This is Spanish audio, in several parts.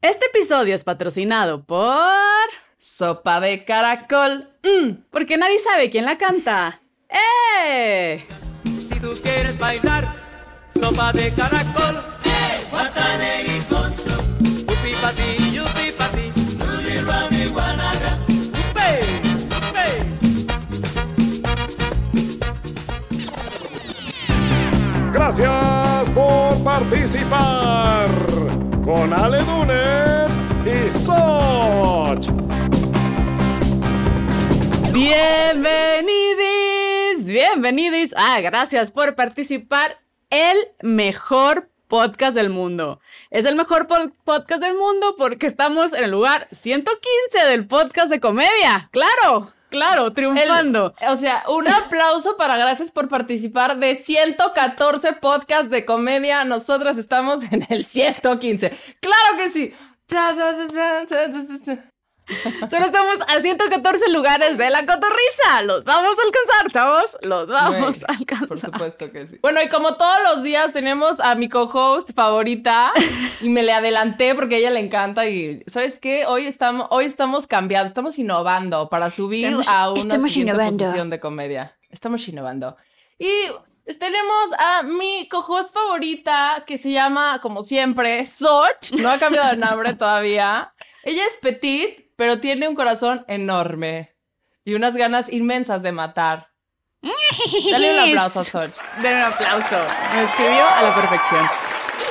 Este episodio es patrocinado por... Sopa de caracol. Mm. Porque nadie sabe quién la canta. ¡Eh! Si tú quieres bailar, sopa de caracol. Guatanegui con su. Yupi pa ti, yupi pa ti. Ruby, rami, guanaga. Upe, upe. Gracias por participar con Ale Dunet y Soch. Bienvenidis, bienvenidis. Ah, gracias por participar. El mejor podcast del mundo. Es el mejor po- podcast del mundo porque estamos en el lugar 115 del podcast de comedia. Claro, claro, triunfando. o sea, un aplauso para gracias por participar de 114 podcasts de comedia. Nosotras estamos en el 115. ¡Claro que sí! Solo estamos a 114 lugares de la cotorriza. Los vamos a alcanzar, chavos. Los vamos a alcanzar. Por supuesto que sí. Bueno, y como todos los días tenemos a mi co-host favorita y me le adelanté porque a ella le encanta y ¿sabes qué? Hoy estamos hoy estamos cambiando, estamos innovando para subir Estamos- a una estamos siguiente innovando. posición de comedia. Estamos innovando. Y tenemos a mi co-host favorita que se llama como siempre Soch, no ha cambiado de nombre todavía. Ella es petit, pero tiene un corazón enorme y unas ganas inmensas de matar. Dale un aplauso a Soch. Den un aplauso. Me escribió a la perfección.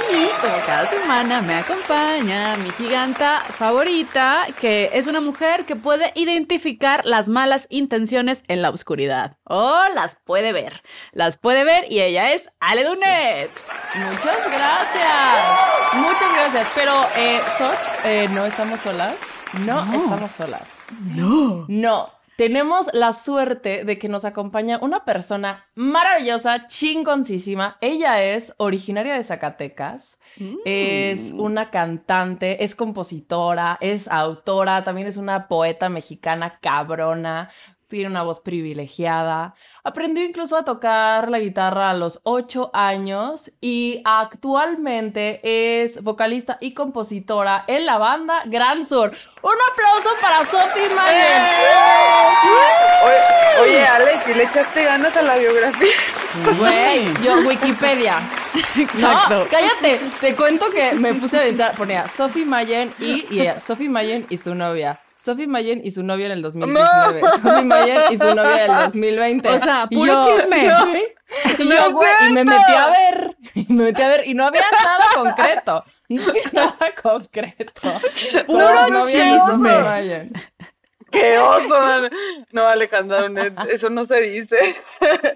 Y como cada semana me acompaña mi giganta favorita, que es una mujer que puede identificar las malas intenciones en la oscuridad. O las puede ver. Las puede ver y ella es Ale Dunet. Muchas gracias. Muchas gracias. Pero, eh, Soch, eh, no estamos solas. No, estamos solas. No. No. Tenemos la suerte de que nos acompaña una persona maravillosa, chingoncísima. Ella es originaria de Zacatecas. Es una cantante, es compositora, es autora, también es una poeta mexicana cabrona. Tiene una voz privilegiada. Aprendió incluso a tocar la guitarra a los 8 años y actualmente es vocalista y compositora en la banda Gran Sur. Un aplauso para Sophie Mayer. Oye, oye, Alex, ¿y le echaste ganas a la biografía? Güey, yo Wikipedia. Exacto. No, cállate. Te cuento que me puse a aventar, ponía Sophie Mayen y, y ella, Sophie Mayen y su novia. Sophie Mayen y su novia en el 2019. Sophie Mayen y su novia en el 2020. O sea, puro yo, chisme. Y yo, güey, y me metí a ver. Y me metí a ver y no había nada concreto. No había nada concreto. Puro chisme. Sophie Mayen. ¡Qué oso! man! No, Alejandra, eso no se dice.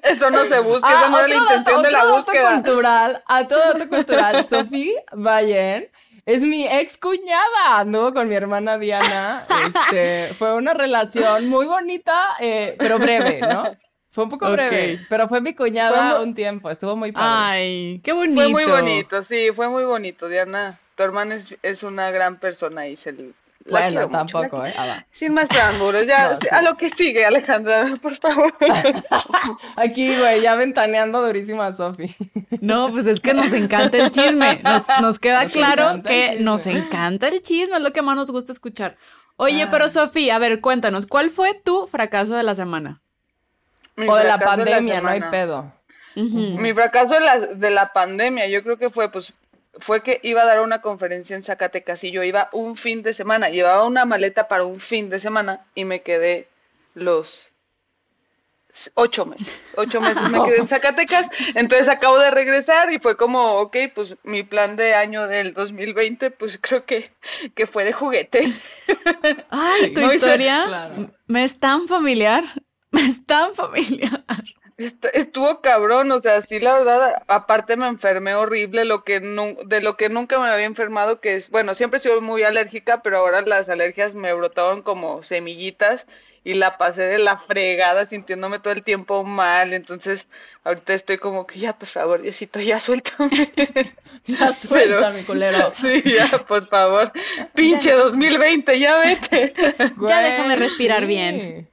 Eso no se busca, esa no Ah, era la intención dato- de la búsqueda. cultural, a todo dato cultural, Sofía Bayen es mi ex cuñada, anduvo con mi hermana Diana, este, fue una relación muy bonita, eh, pero breve, ¿no? Fue un poco breve, pero fue mi cuñada Fue un tiempo, estuvo muy padre. Ay, qué bonito. Fue muy bonito, sí, fue muy bonito, Diana. Tu hermana es, es una gran persona y se la bueno, quiero mucho, la tampoco. ¿eh? Ah. Sin más preámbulos, ya No, sí. a lo que sigue, Alejandra, por favor. Aquí, güey, ya ventaneando durísimo a Sofi. No, pues es que nos encanta el chisme. Nos, nos queda Nos claro que nos encanta el chisme, es lo que más nos gusta escuchar. Oye, Ah. pero Sofía, a ver, cuéntanos, ¿cuál fue tu fracaso de la semana? Mi O de la pandemia, no hay pedo. Mi fracaso de la, de la pandemia, yo creo que fue, pues, fue que iba a dar una conferencia en Zacatecas y yo iba un fin de semana, llevaba una maleta para un fin de semana y me quedé los ocho meses, ocho meses me quedé en Zacatecas, entonces acabo de regresar y fue como, ok, pues mi plan de año del 2020, pues creo que, que fue de juguete. Ay, tu No historia claro. me es tan familiar, me es tan familiar. Est- Estuvo cabrón, o sea, sí, la verdad, aparte me enfermé horrible, lo que nu- de lo que nunca me había enfermado, que es, bueno, siempre he sido muy alérgica, pero ahora las alergias me brotaban como semillitas y la pasé de la fregada sintiéndome todo el tiempo mal, entonces ahorita estoy como que ya, por favor, Diosito, ya suéltame. Ya suelta, Pero- mi culero. Sí, ya, por favor. Pinche 2020, ya vete. Ya déjame respirar sí. bien.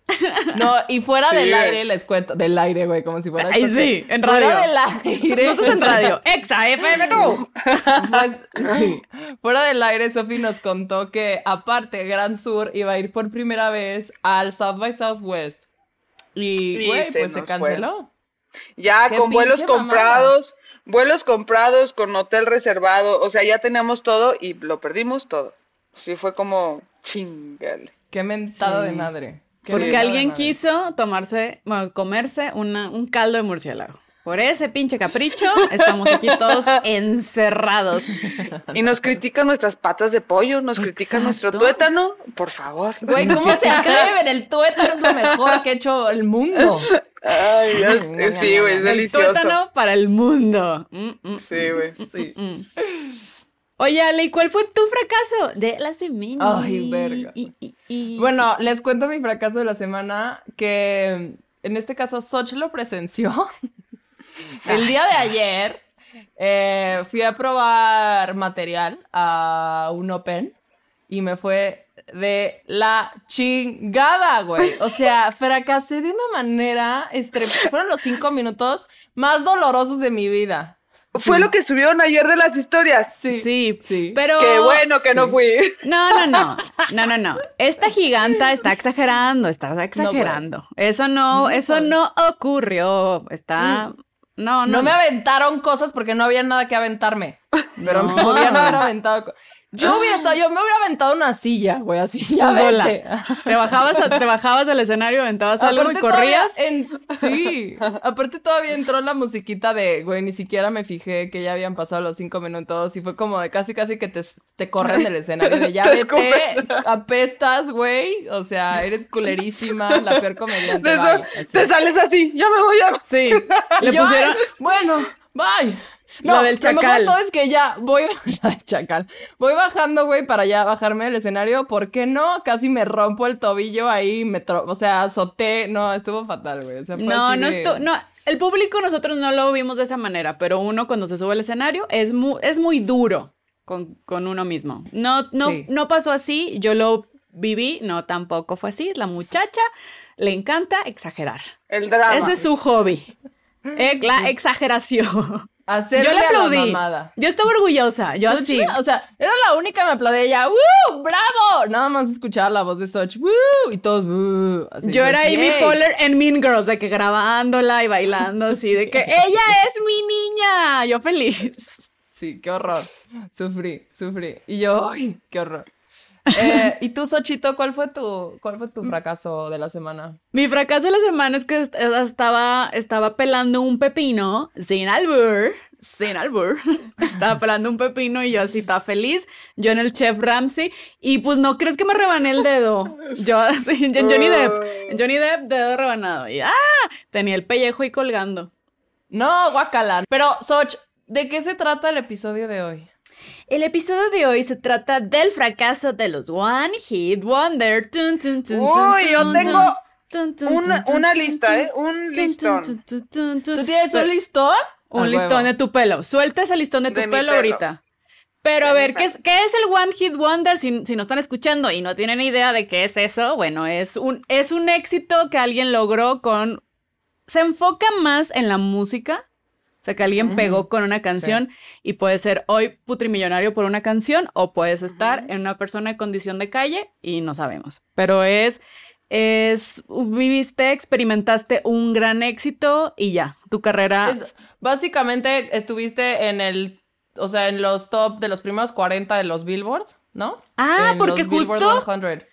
No, y fuera Sí, del güey. aire les cuento. Del aire, güey, como si fuera. Ay, esto sí, en fuera radio. del aire. Nosotros en radio. Exa FM tú. Pues, sí. Fuera del aire, Sofi nos contó que aparte Gran Sur iba a ir por primera vez al South by Southwest. Y, Y güey, se pues se fue. canceló. Ya con vuelos mamada. comprados, vuelos comprados, con hotel reservado, o sea, ya teníamos todo y lo perdimos todo. Sí, fue como chingale. Qué mentada Sí. de madre. Qué Porque alguien quiso tomarse, bueno, comerse una, un caldo de murciélago. Por ese pinche capricho, estamos aquí todos encerrados. Y nos critican nuestras patas de pollo, nos critican nuestro tuétano, por favor. Güey, ¿cómo se atreven? El tuétano es lo mejor que ha hecho el mundo. Ay, ya sé, sí, güey, es El delicioso. tuétano para el mundo. Mm, mm, Sí, güey. Sí. Oye, Ale, ¿y cuál fue tu fracaso de la semana? Ay, verga. Y- y- y- Bueno, les cuento mi fracaso de la semana, que en este caso Soch lo presenció. El día de ayer eh, fui a probar material a un Open y me fue de la chingada, güey. O sea, fracasé de una manera, fueron los cinco minutos más dolorosos de mi vida. Fue lo que subieron ayer de las historias. Sí, Sí, sí. pero... Qué bueno que no fui. No, no, no, no, no, no. Esta giganta está exagerando, está exagerando. eso no, No eso puede. no ocurrió. Está, no, no. No me aventaron cosas porque no había nada que aventarme. Pero me No. podían haber aventado. Yo hubiera estado, yo me hubiera aventado una silla, güey, así. Tú ya sola. Te bajabas, a- te bajabas del escenario, aventabas algo y Aparte corrías. en- sí, aparte todavía entró la musiquita de, güey, ni siquiera me fijé que ya habían pasado los cinco minutos y fue como de casi casi que te, te corren del escenario de ya Te vete, apestas, güey, o sea, eres culerísima, la peor comediante. Te, bye, sales así, ya me voy a... Sí. Le pusieron. "Ay, bueno, bye. Lo del lo mejor chacal. todo es que ya voy, la del chacal. Voy bajando, güey, para ya bajarme del escenario. ¿Por qué no? Casi me rompo el tobillo ahí, me tro- o sea, azoté. No, estuvo fatal, güey. O sea, fue No, así no, de- estu- no, el público nosotros no lo vimos de esa manera, pero uno cuando se sube al escenario es muy, es muy duro con, con uno mismo. No, no, Sí. no pasó así, yo lo viví, no, tampoco fue así. La muchacha le encanta exagerar. El drama. Ese es su hobby. Eh, la exageración. Hacerle yo le a la aplaudí. mamada. Yo estaba orgullosa. Yo Soch, así. O sea, era la única que me aplaudía ella. ¡Woo! ¡Bravo! Nada más escuchaba la voz de Soch. ¡Woo! Y todos. Así, Yo era Amy. Poehler en Mean Girls, de que grabándola y bailando así, de que ella es mi niña. Yo feliz. Sí, qué horror. Sufrí, sufrí. Y yo, ¡ay! ¡Qué horror! Eh, ¿Y tú, Sochito, cuál fue tu, cuál fue tu fracaso de la semana? Mi fracaso de la semana es que est- estaba, estaba pelando un pepino sin albur. Sin albur. Estaba pelando un pepino y yo así estaba feliz. Yo en el chef Ramsey. Y pues no crees que me rebané el dedo. Yo así, en Johnny Depp. En Johnny Depp, dedo rebanado. Y ¡ah! Tenía el pellejo ahí colgando. No, guacala. Pero, Soch, ¿de qué se trata el episodio de hoy? El episodio de hoy se trata del fracaso de los One Hit Wonder. Tun, tun, tun, Uy, tun, yo tun, tengo tun, tun, una- lista, ¿eh? Un listón. tun, tun, tun, tun. ¿Tú tienes un listón? Un listón huevo. de tu pelo. Suelta ese listón de tu De pelo, pelo. ahorita. Pero a De ver, ¿qué es, qué es el One Hit Wonder? Si, si no están escuchando y no tienen idea de qué es eso, bueno, es un, es un éxito que alguien logró con... Se enfoca más en la música. Sea, que alguien pegó con una canción y puede ser hoy putrimillonario por una canción o puedes estar en una persona en condición de calle y no sabemos. Pero es, es, viviste, experimentaste un gran éxito y ya, tu carrera... Es- básicamente estuviste en el, o sea, en los top de los primeros 40 de los billboards, ¿no? Ah, En porque los Billboard justo 100.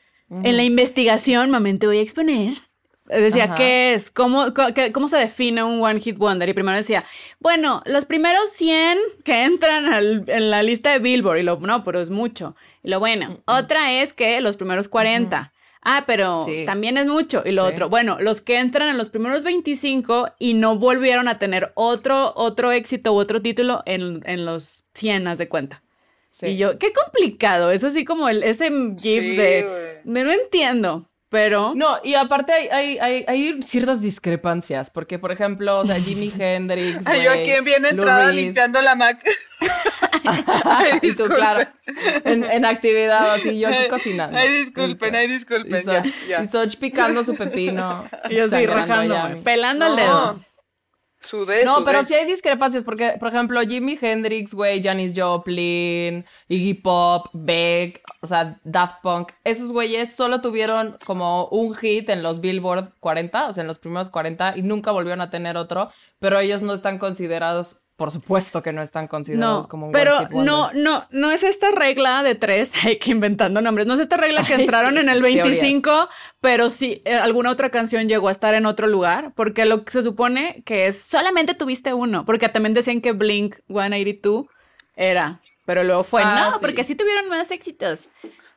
En la investigación, mamá, te voy a exponer. Decía, Ajá. ¿qué es? ¿Cómo, qué- ¿Cómo se define un One Hit Wonder? Y primero decía, bueno, los primeros 100 que entran al- en la lista de Billboard. Y lo, no, pero es mucho. Y lo bueno, otra es que los primeros 40. Ah, pero Sí. también es mucho. Y lo Sí. otro, bueno, los que entran en los primeros 25 y no volvieron a tener otro, otro éxito u otro título en, en los 100, haz de cuenta. Sí. Y yo, qué complicado. Es así como el, ese gif de, de no entiendo. Pero No, y aparte hay, hay, hay, hay ciertas discrepancias, porque por ejemplo, o sea, Jimi Hendrix, Ay, yo aquí en bien entrada limpiando la Mac. Ay, y tú, claro, en, en actividad, así yo aquí cocinando. ay, disculpen, ay, disculpen, Y, So- ya, ya. y Soch picando su pepino. yo sí rajando, pelando el dedo. Sudé, No, sudé. pero sí hay discrepancias, porque, por ejemplo, Jimi Hendrix, güey, Janis Joplin, Iggy Pop, Beck, o sea, Daft Punk, esos güeyes solo tuvieron como un hit en los Billboard 40, o sea, en los primeros 40, y nunca volvieron a tener otro, pero ellos no están considerados, por supuesto que no están considerados No, como un pero no, no, no es esta regla de tres, hay que inventando nombres, no es esta regla que Ay, entraron sí, en el teorías. 25, pero sí eh, alguna otra canción llegó a estar en otro lugar, porque lo que se supone que es solamente tuviste uno, porque también decían que Blink 182 era, pero luego fue, Ah, no, sí. porque sí tuvieron más éxitos.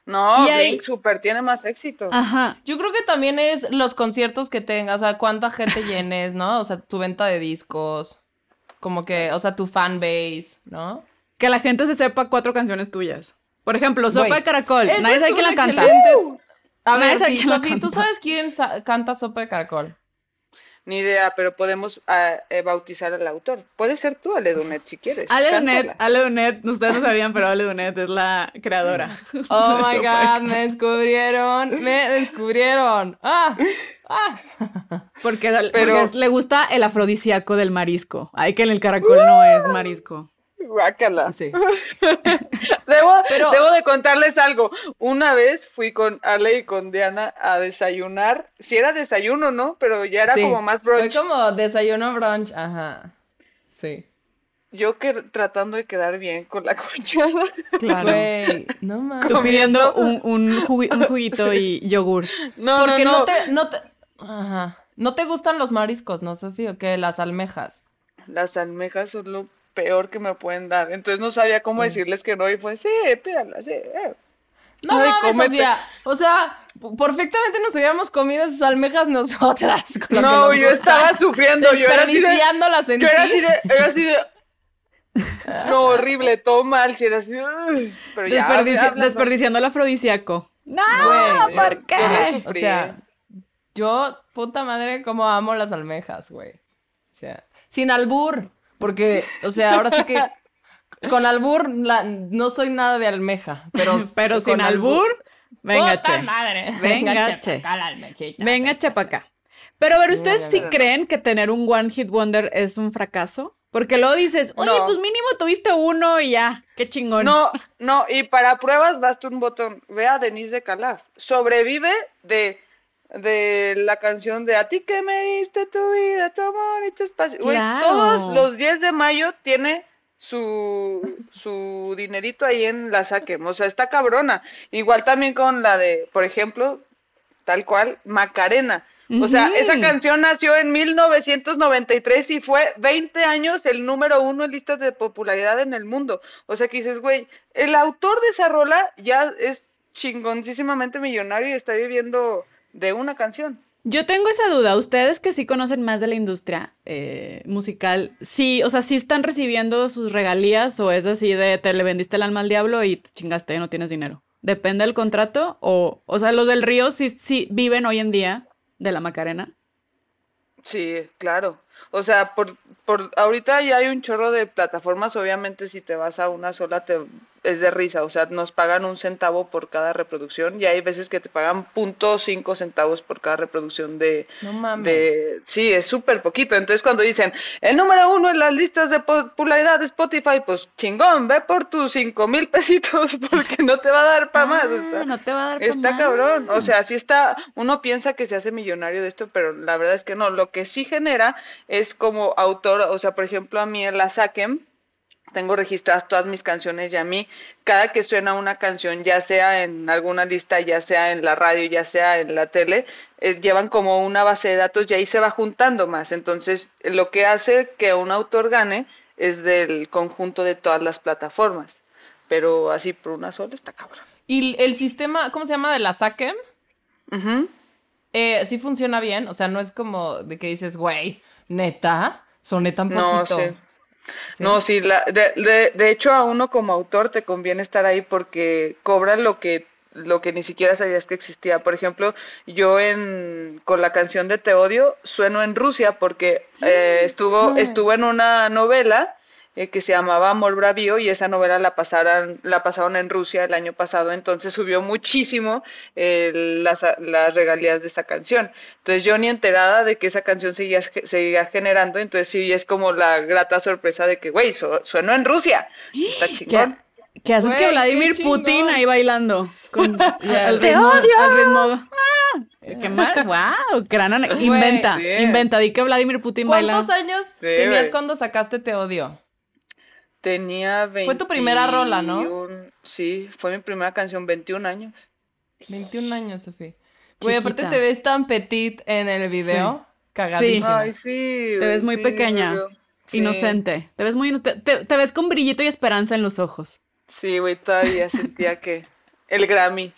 No, Y ahí- Blink Super tiene más éxito. Ajá. Yo creo que también es los conciertos que tengas, o sea, cuánta gente llenes, ¿no? O sea, tu venta de discos, como que, o sea, tu fan base, ¿no? Que la gente se sepa cuatro canciones tuyas. Por ejemplo, Sopa de Caracol, nadie sabe quién la canta. excelente- A Nadie ver, sabe sí, quién la Sofi, ¿tú sabes quién sa- canta Sopa de Caracol? Ni idea, pero podemos ah, eh, bautizar al autor. Puede ser tú, Ale Dunet, si quieres. Ale. Dunet, Ale Dunet, ustedes no sabían, pero Ale Dunet es la creadora. Oh my Sopa de god, me descubrieron, me descubrieron. Ah, ah. Porque, porque Pero- es- le gusta el afrodisíaco del marisco. Ay, que en el caracol no es marisco. Guácala. Sí. Debo, Pero- debo de contarles algo. Una vez fui con Ale y con Diana a desayunar. Si era desayuno, ¿no? Pero ya era Sí, como más Fue brunch. como desayuno brunch, ajá. Sí. Yo que tratando de quedar bien con la cuchara. Claro. Güey, no mames. Tú pidiendo un, un, jugui- un juguito y yogur. No, Porque no, no, no. te, no te, ajá. No te gustan los mariscos, ¿no, Sofía? ¿O qué? Las almejas. Las almejas son lo peor que me pueden dar. Entonces no sabía cómo decirles que no y fue, sí, pídala, sí. eh". No Ay, mames, cómete. Sofía. O sea, perfectamente nos hubiéramos comido esas almejas nosotras. con No, yo estaba sufriendo. Yo era así de, Desperdiciándolas en yo era ti. así de, era así de. No, horrible, todo mal, si era así. "Ugh". Pero ya, Desperdici- hablando- desperdiciando el afrodisíaco. No, ¿por yo qué? O sea, yo, puta madre, como amo las almejas, güey. O sea, sin albur. Porque, o sea, ahora sí que con albur la- no soy nada de almeja. Pero, Pero con sin albur, venga, Puta che. madre. Venga, che, che. la almejita. Venga, chepa acá. Pero a ver, ¿ustedes ya, sí creen que tener un One Hit Wonder es un fracaso? Porque luego dices, oye, No. pues mínimo tuviste uno y ya, qué chingón. No, no, y para pruebas basta un botón. Ve a Denise de Calaf. Sobrevive de, de la canción de A ti que me diste tu vida, tu amor y tu espacio. Güey, Claro. todos los 10 de mayo tiene su, su dinerito ahí en la saquem. O sea, está cabrona. Igual también con la de, por ejemplo, tal cual, Macarena. O sea, esa canción nació en 1993 y fue 20 años el número uno en listas de popularidad en el mundo. O sea, que dices, güey, el autor de esa rola ya es chingoncísimamente millonario y está viviendo de una canción. Yo tengo esa duda. Ustedes que sí conocen más de la industria eh, musical, sí, o sea, sí están recibiendo sus regalías o es así de te le vendiste el alma al diablo y te chingaste, no tienes dinero. Depende del contrato o, o sea, los del río sí, sí viven hoy en día de la Macarena. Sí, claro. O sea, por, por ahorita ya hay un chorro de plataformas, obviamente si te vas a una sola te es de risa, o sea, nos pagan un centavo por cada reproducción y hay veces que te pagan punto cinco centavos por cada reproducción de, No mames. de sí, es súper poquito. Entonces cuando dicen el número uno en las listas de popularidad de Spotify, pues chingón, ve por tus cinco mil pesitos porque no te va a dar para más. Ah, está- no te va a dar pa' Está más. cabrón, o sea, sí está, uno piensa que se hace millonario de esto, pero la verdad es que no, lo que sí genera es como autor, o sea, por ejemplo, a mí en la Saquem, tengo registradas todas mis canciones y a mí, cada que suena una canción, ya sea en alguna lista, ya sea en la radio, ya sea en la tele, eh, llevan como una base de datos y ahí se va juntando más. Entonces, lo que hace que un autor gane es del conjunto de todas las plataformas, pero así por una sola está cabrón. Y el sistema, ¿cómo se llama? De la SACEM, eh, sí funciona bien. O sea, no es como de que dices, güey, neta, soné tan No, poquito. sí. No, sí, la, de, de, de hecho a uno como autor te conviene estar ahí porque cobra lo que lo que ni siquiera sabías que existía. Por ejemplo, yo en con la canción de Te odio sueno en Rusia porque eh, estuvo estuvo en una novela eh, que se llamaba Amor Bravío y esa novela la pasaron, la pasaron en Rusia el año pasado, entonces subió muchísimo eh, las, las, regalías de esa canción. Entonces yo ni enterada de que esa canción seguía, seguía generando, entonces sí es como la grata sorpresa de que, güey, sueno en Rusia. Está chingón. ¿Qué, haces que Vladimir Putin ahí bailando? Con ¡Te odio! ¡Ah! ¡Qué mal! ¡Wow! Gran inventa, inventa. Di que Vladimir Putin baila. ¿Cuántos años tenías cuando sacaste Te odio? Tenía 21. Fue tu primera rola, ¿no? Sí, fue mi primera canción, 21 años. 21 años, Sofía. Güey, aparte te ves tan petit en el video. Sí. Cagadísima. Ay, sí. Te ves muy pequeña. Inocente. Te ves muy. Te, te, ves con brillito y esperanza en los ojos. Sí, güey, todavía sentía que. El Grammy.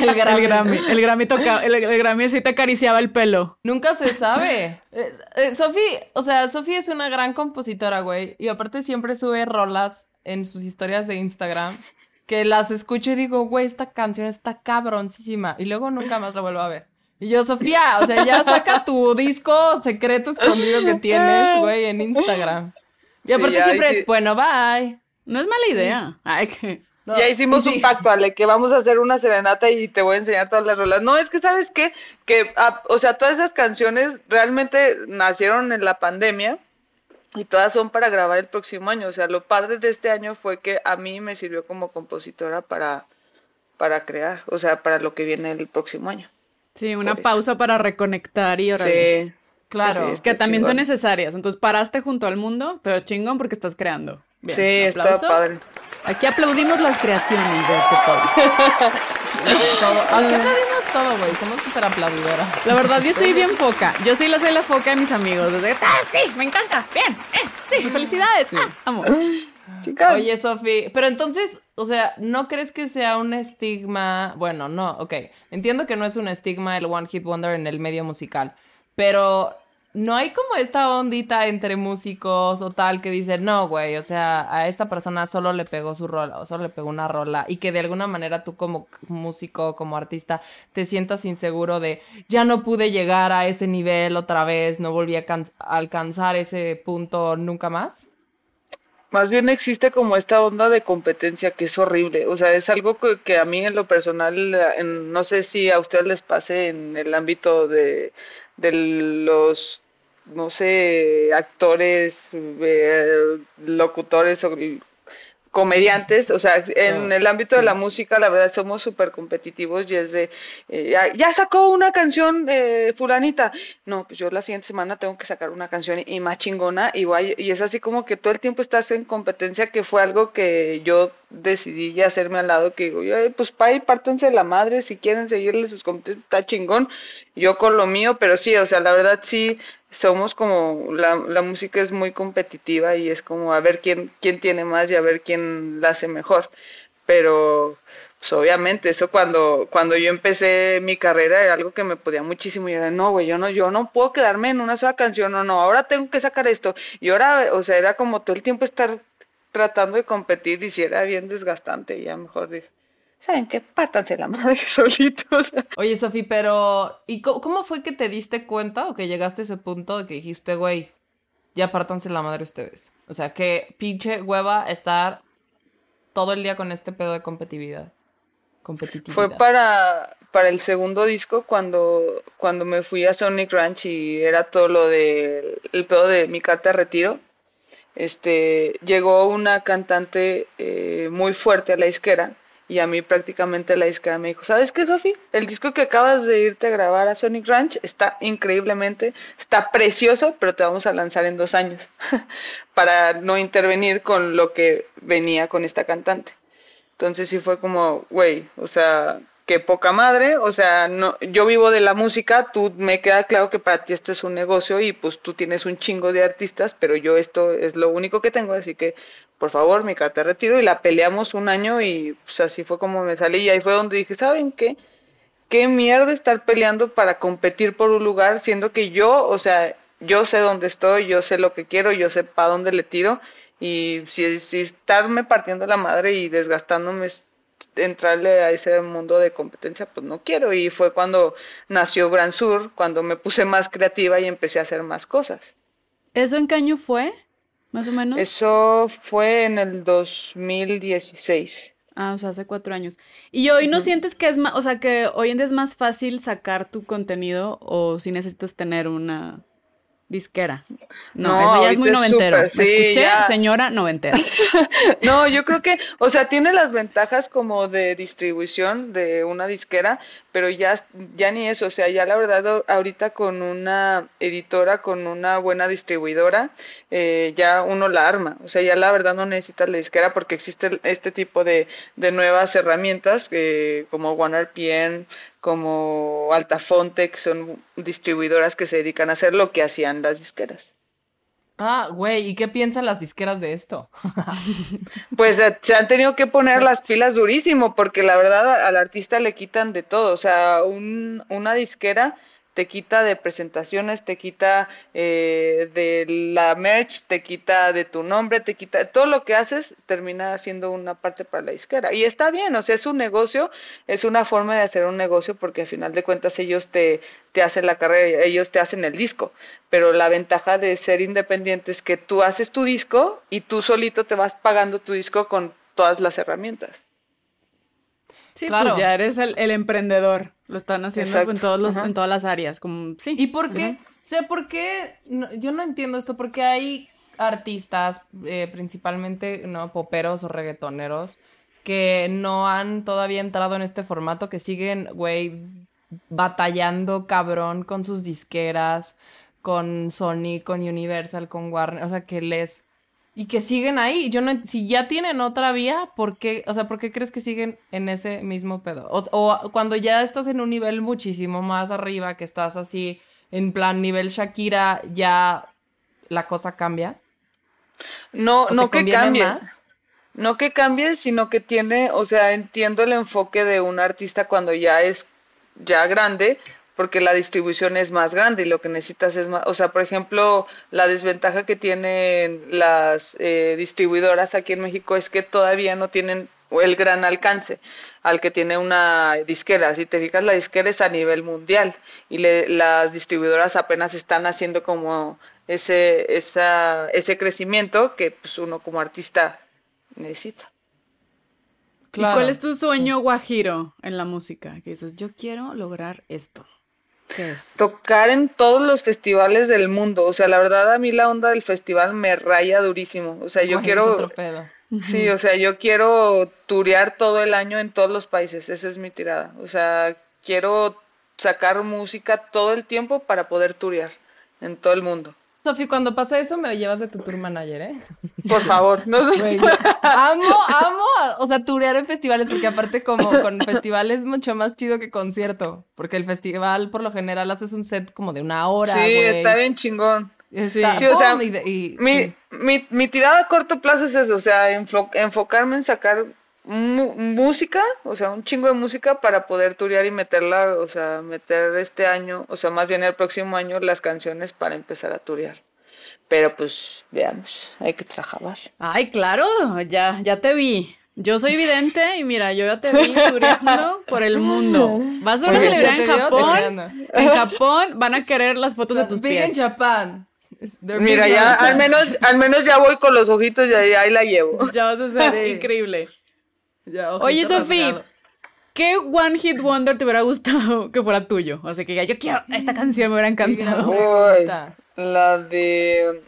el Grammy. El Grammy, toca, el, Grammy sí te acariciaba el pelo. Nunca se sabe. Eh, eh, Sofía, o sea, Sofía es una gran compositora, güey. Y aparte siempre sube rolas en sus historias de Instagram. Que las escucho y digo, güey, esta canción está cabroncísima. Y luego nunca más la vuelvo a ver. Y yo, Sofía, o sea, ya saca tu disco secreto escondido que tienes, güey, en Instagram. Y aparte siempre es, bueno, bye. No es mala idea. Ay, que ya hicimos un pacto, Ale, que vamos a hacer una serenata y te voy a enseñar todas las rolas. No, es que sabes qué, que, o sea, todas esas canciones realmente nacieron en la pandemia y todas son para grabar el próximo año. O sea, lo padre de este año fue que a mí me sirvió como compositora para, para crear, o sea, para lo que viene el próximo año. Sí, una pausa para reconectar y orar. Sí. Claro, que también son necesarias. Entonces paraste junto al mundo, pero chingón porque estás creando. Sí, está padre. Aquí aplaudimos las creaciones de todo. Aquí aplaudimos todo, güey. Somos súper aplaudidoras. La verdad, yo soy bien foca. Yo sí la soy la foca de mis amigos. Desde, ah, sí, me encanta. Bien, eh, sí, felicidades. Sí. Ah, Oye, Sofi, pero entonces, o sea, ¿no crees que sea un estigma? Bueno, no, ok. Entiendo que no es un estigma el One Hit Wonder en el medio musical, pero no hay como esta ondita entre músicos o tal que dicen, no, güey, o sea, a esta persona solo le pegó su rola o solo le pegó una rola y que de alguna manera tú como músico, como artista, te sientas inseguro de, ya no pude llegar a ese nivel otra vez, no volví a alcanzar ese punto nunca más? Más bien existe como esta onda de competencia que es horrible, o sea, es algo que, a mí en lo personal, no sé si a ustedes les pase en el ámbito de de los no sé, actores, eh, locutores o comediantes, o sea, en el ámbito de la música, la verdad, somos súper competitivos y es de, eh, ya, sacó una canción eh, fulanita, no, pues yo la siguiente semana tengo que sacar una canción y más chingona y, y es así como que todo el tiempo estás en competencia, que fue algo que yo decidí ya hacerme al lado, que digo, pues pa' y pártense la madre, si quieren seguirle sus competencias, está chingón, yo con lo mío, pero sí, o sea, la verdad sí, somos como, la, la, música es muy competitiva y es como a ver quién, quién tiene más y a ver quién la hace mejor. Pero, pues obviamente, eso cuando, cuando yo empecé mi carrera era algo que me podía muchísimo y era, no, güey, yo no, yo no puedo quedarme en una sola canción, o no, ahora tengo que sacar esto. Y ahora, o sea, era como todo el tiempo estar tratando de competir y si era bien desgastante ya mejor dije, ¿saben qué? Pártanse la madre solitos. Oye, Sofi, pero ¿y cómo, fue que te diste cuenta o que llegaste a ese punto de que dijiste, güey, ya pártanse la madre ustedes? O sea, que pinche hueva estar todo el día con este pedo de competitividad. Competitividad. Fue para, para el segundo disco cuando, cuando me fui a Sonic Ranch y era todo lo de el pedo de mi carta de retiro. Este, llegó una cantante eh, muy fuerte a la izquierda y a mí prácticamente la disquera me dijo, ¿sabes qué, Sofi? El disco que acabas de irte a grabar a Sonic Ranch está increíblemente, está precioso, pero te vamos a lanzar en dos años para no intervenir con lo que venía con esta cantante. Entonces sí fue como, güey, o sea, qué poca madre, o sea, no, yo vivo de la música, tú me queda claro que para ti esto es un negocio y pues tú tienes un chingo de artistas, pero yo esto es lo único que tengo, así que por favor, mi carta retiro y la peleamos un año y pues así fue como me salí y ahí fue donde dije, ¿saben qué? Qué mierda estar peleando para competir por un lugar, siendo que yo, o sea, yo sé dónde estoy, yo sé lo que quiero, yo sé para dónde le tiro y si, si estarme partiendo la madre y desgastándome entrarle a ese mundo de competencia, pues no quiero. Y fue cuando nació Gran Sur, cuando me puse más creativa y empecé a hacer más cosas. ¿Eso en qué año fue? Más o menos. Eso fue en el 2016. Ah, o sea, hace cuatro años. ¿Y hoy no sientes que es más, o sea, que hoy en día es más fácil sacar tu contenido o si necesitas tener una disquera? No, No, eso ya es muy noventero. súper, sí, Me escuché, ya. señora noventera. No, yo creo que, o sea, tiene las ventajas como de distribución de una disquera, pero ya, ya ni eso, o sea, ya la verdad ahorita con una editora, con una buena distribuidora, eh, ya uno la arma, o sea, ya la verdad no necesitas la disquera porque existe este tipo de, de nuevas herramientas eh, como OneRPN, como Altafonte, que son distribuidoras que se dedican a hacer lo que hacían las disqueras. Ah, güey, ¿y qué piensan las disqueras de esto? Pues eh, se han tenido que poner las pilas durísimo porque la verdad al artista le quitan de todo, o sea, un, una disquera te quita de presentaciones, te quita eh, de la merch, te quita de tu nombre, te quita todo lo que haces termina siendo una parte para la disquera y está bien, o sea, es un negocio, es una forma de hacer un negocio porque al final de cuentas ellos te, te hacen la carrera, ellos te hacen el disco, pero la ventaja de ser independiente es que tú haces tu disco y tú solito te vas pagando tu disco con todas las herramientas. Sí, Claro. pues ya eres el, el emprendedor. Lo están haciendo Exacto, en todos los, ajá. en todas las áreas. Como, sí. ¿Y por qué? O sea, ¿por qué? no- yo no entiendo esto, porque hay artistas, eh, principalmente, no, poperos o reggaetoneros, que no han todavía entrado en este formato, que siguen, güey, batallando cabrón con sus disqueras, con Sony, con Universal, con Warner, o sea, que les... Y que siguen ahí. Yo no, si ya tienen otra vía, ¿por qué? O sea, ¿por qué crees que siguen en ese mismo pedo? O, o cuando ya estás en un nivel muchísimo más arriba, que estás así en plan nivel Shakira, ya la cosa cambia. No, ¿O te no que cambie. más? No que cambie, sino que tiene, o sea, entiendo el enfoque de un artista cuando ya es ya grande, porque la distribución es más grande y lo que necesitas es más, o sea, por ejemplo, la desventaja que tienen las eh, distribuidoras aquí en México es que todavía no tienen el gran alcance al que tiene una disquera. Si te fijas, la disquera es a nivel mundial y le- las distribuidoras apenas están haciendo como ese, esa, ese crecimiento que pues uno como artista necesita. ¿Y cuál es tu sueño guajiro en la música? Que dices, yo quiero lograr esto. Tocar en todos los festivales del mundo. O sea, la verdad a mí la onda del festival me raya durísimo. O sea, yo quiero, sí, o sea, yo quiero turear todo el año en todos los países. Esa es mi tirada. O sea, quiero sacar música todo el tiempo para poder turear en todo el mundo. Sofi, cuando pasa eso me llevas de tu tour manager, ¿eh? Por favor, no sé. Amo, amo, a- o sea, turear en festivales, porque aparte como con festivales es mucho más chido que concierto, porque el festival por lo general haces un set como de una hora, Sí, está bien chingón. Está- Sí, o sea, Mi, mi, mi tirada a corto plazo es eso, o sea, enfo- enfocarme en sacar música, o sea, un chingo de música para poder turear y meterla, o sea, meter este año, o sea, más bien el próximo año las canciones para empezar a turear. Pero pues, veamos, hay que trabajar. Ay, claro, ya, ya te vi. Yo soy vidente y mira, yo ya te vi tureando por el mundo. Vas a una celebridad en Japón. En Japón van a querer las fotos de tus pies. It's- they're Mira, ya al menos, al menos ya voy con los ojitos y ahí, ahí la llevo. Ya vas a ser Sí. increíble. Ya, Oye, Sofi, rasgado. ¿qué One Hit Wonder te hubiera gustado que fuera tuyo? O sea, que yo quiero, esta canción me hubiera encantado. Uy, la de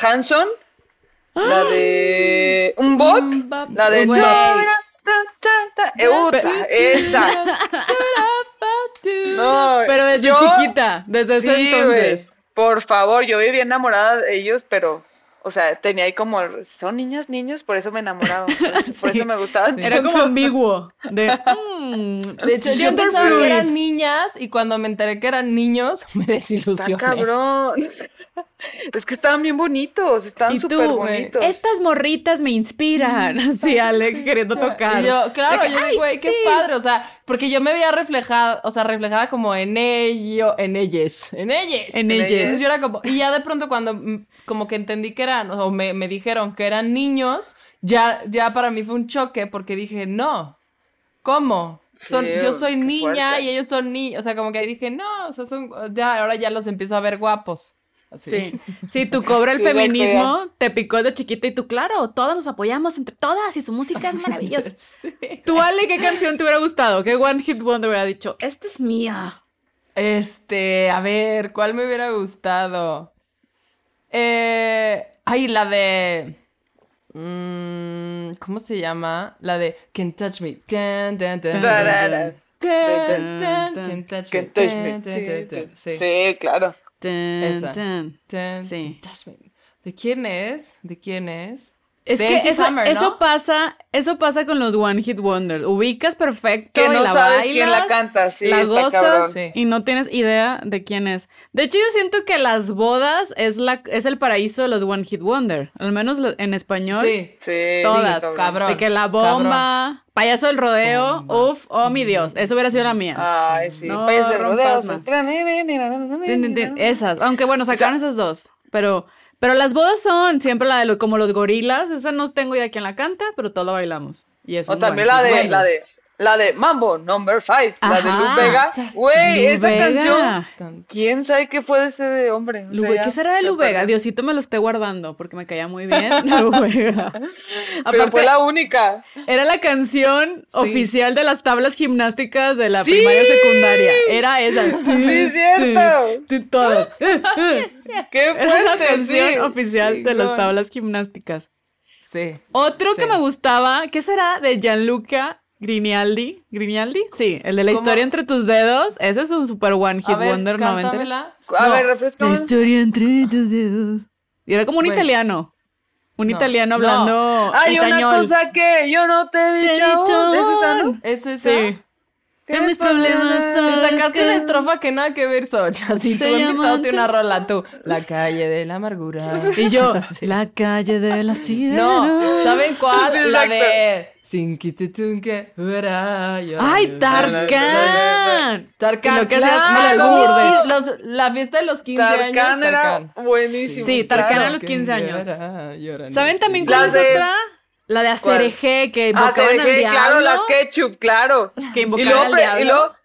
Hanson, la de un bot, Mbap- la de Güey. Chora, ta, ta, ta, eh, puta, esa. No, Pero desde yo- chiquita, desde ese sí, entonces. por favor, yo vivía enamorada de ellos, pero, o sea, tenía ahí como, son niñas, niños, por eso me enamoraron, por eso, por eso me gustaban. Era como ambiguo. De, mm, De hecho, yo pensaba que eran niñas y cuando me enteré que eran niños, me Está desilusioné. cabrón. Es que estaban bien bonitos, estaban súper bonitos. estas morritas me inspiran. Así, Ale, queriendo tocar. Y yo, claro, que, yo "Ay, digo, güey, qué sí". padre, o sea, porque yo me veía reflejada, o sea, reflejada como en ello, en ellas, en ellas. En ellas. Entonces yo era como, y ya de pronto cuando mm, como que entendí que eran, o me, me dijeron que eran niños, ya, ya para mí fue un choque porque dije, no, ¿Cómo? Son, Sí, yo soy niña fuerte. y ellos son niños. O sea, como que ahí dije, no, o sea, son, ya, ahora ya los empiezo a ver guapos. Así. Sí. Sí, tu cobra el Sí, feminismo te picó de chiquita y tú, claro, todas nos apoyamos entre todas y su música es maravillosa. Sí. Tú, Ale, ¿qué canción te hubiera gustado? ¿Qué One Hit Wonder hubiera dicho? Esta es mía. Este, a ver, ¿cuál me hubiera gustado? Eh, ay, la de... mm, ¿Cómo se llama? La de Can't Touch Me. Can't Touch Me. Sí, claro. Esa. Tan, Sí. ¿De quién es? ¿De quién es? Es que eso, eso ¿no? pasa, eso pasa con los One Hit Wonder. Ubicas perfecto Que y no la sabes quién la bailas, canta, sí, la está gozas cabrón. Sí. y no tienes idea de quién es. De hecho, yo siento que las bodas es la es el paraíso de los One Hit Wonder, al menos en español. Sí. Sí, Todas, cabrón. cabrón. De que la bomba, payaso del rodeo, uf, oh mi Dios, eso hubiera sido la mía. Ay, sí. No Payaso de rompas rodeo. Esas, aunque bueno, sacaron O sea- esas dos, pero pero las bodas son siempre la de lo- como los gorilas, esa no tengo idea quién la canta, pero todo lo bailamos. Y es O también la de, Wonder. la de, la de Mambo Number 5, la de. Luz Vega. Güey, esa Vega. canción, ¿quién sabe qué fue de ese hombre? O sea, ¿Qué será de Lu Vega? Diosito me lo esté guardando porque me caía muy bien. Lu Vega. Pero Aparte, fue la única. era la canción Sí. oficial de las tablas gimnásticas de la ¡Sí! primaria secundaria. Era esa. Sí, es cierto. Todas. Qué Era la fuerte, canción sí. oficial de las tablas gimnásticas. Sí. Otro que me gustaba, ¿qué será? De Gianluca Grignaldi. ¿Grignaldi? Sí, el de la ¿Cómo? historia entre tus dedos. Ese es un super one hit A ver, wonder 90. cántamela. A No. ver, refrescame. historia entre tus dedos. Y era como un italiano. Un No. italiano No. hablando Hay una cosa que yo no te he dicho. ¿Es esa, no? ¿Es esa? Sí. Que mis problemas son- Te sacaste que- una estrofa que nada que ver, Soch. Así tú invitándote una rola tú. La calle de la amargura. Y yo, Sí. la calle de las sirenas. No, ¿saben cuál? Sí, la de Sin que te tunque, ura, yo- ¡Ay, Tarkan! Tarkan, lo que claro, la los- la fiesta de los 15 años, Tarkan era buenísimo. Sí, Tarkan claro. a los 15 años. ¿Saben también La cuál es otra? La de. Acereje, que Ah, invocaban al diablo. claro, las ketchup, claro. Que Y invocaban luego, al diablo. y luego,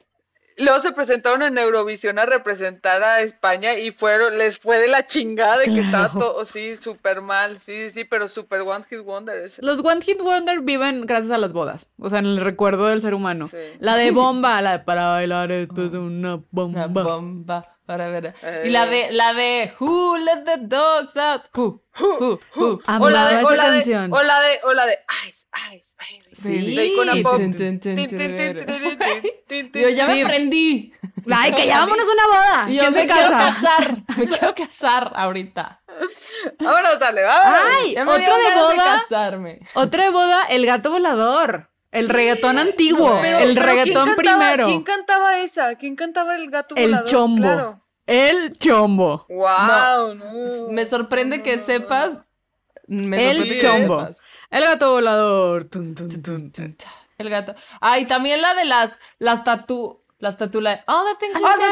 luego se presentaron en Eurovisión a representar a España y fueron, les fue de la chingada de que estaba todo, sí, súper mal, sí, sí, pero súper One Hit Wonder. ese. Los One Hit Wonder viven gracias a las bodas, o sea, en el recuerdo del ser humano. Sí. La de bomba, la de para bailar esto es una Una bomba. bomba para ver. Eh. Y la de, la de Who let the dogs out? Who, who, who. Amaba o la de, o esa la de, canción. o la de, o la de Ice, Ice. Sí. Yo ya me prendí. Ay, que ya vámonos a una boda. yo me quiero casar. Me quiero casar ahorita. Vámonos, dale, vámonos. Ay, otro de boda. casarme. Otro de boda, el gato volador. El reggaetón antiguo, el reggaetón primero. ¿Quién cantaba esa? ¿Quién cantaba el gato volador? El chombo. El chombo. Wow. Me sorprende que sepas el chombo. El gato volador. El gato. Ay, ah, también la de las, las tatu las tatulas. All the the things you all the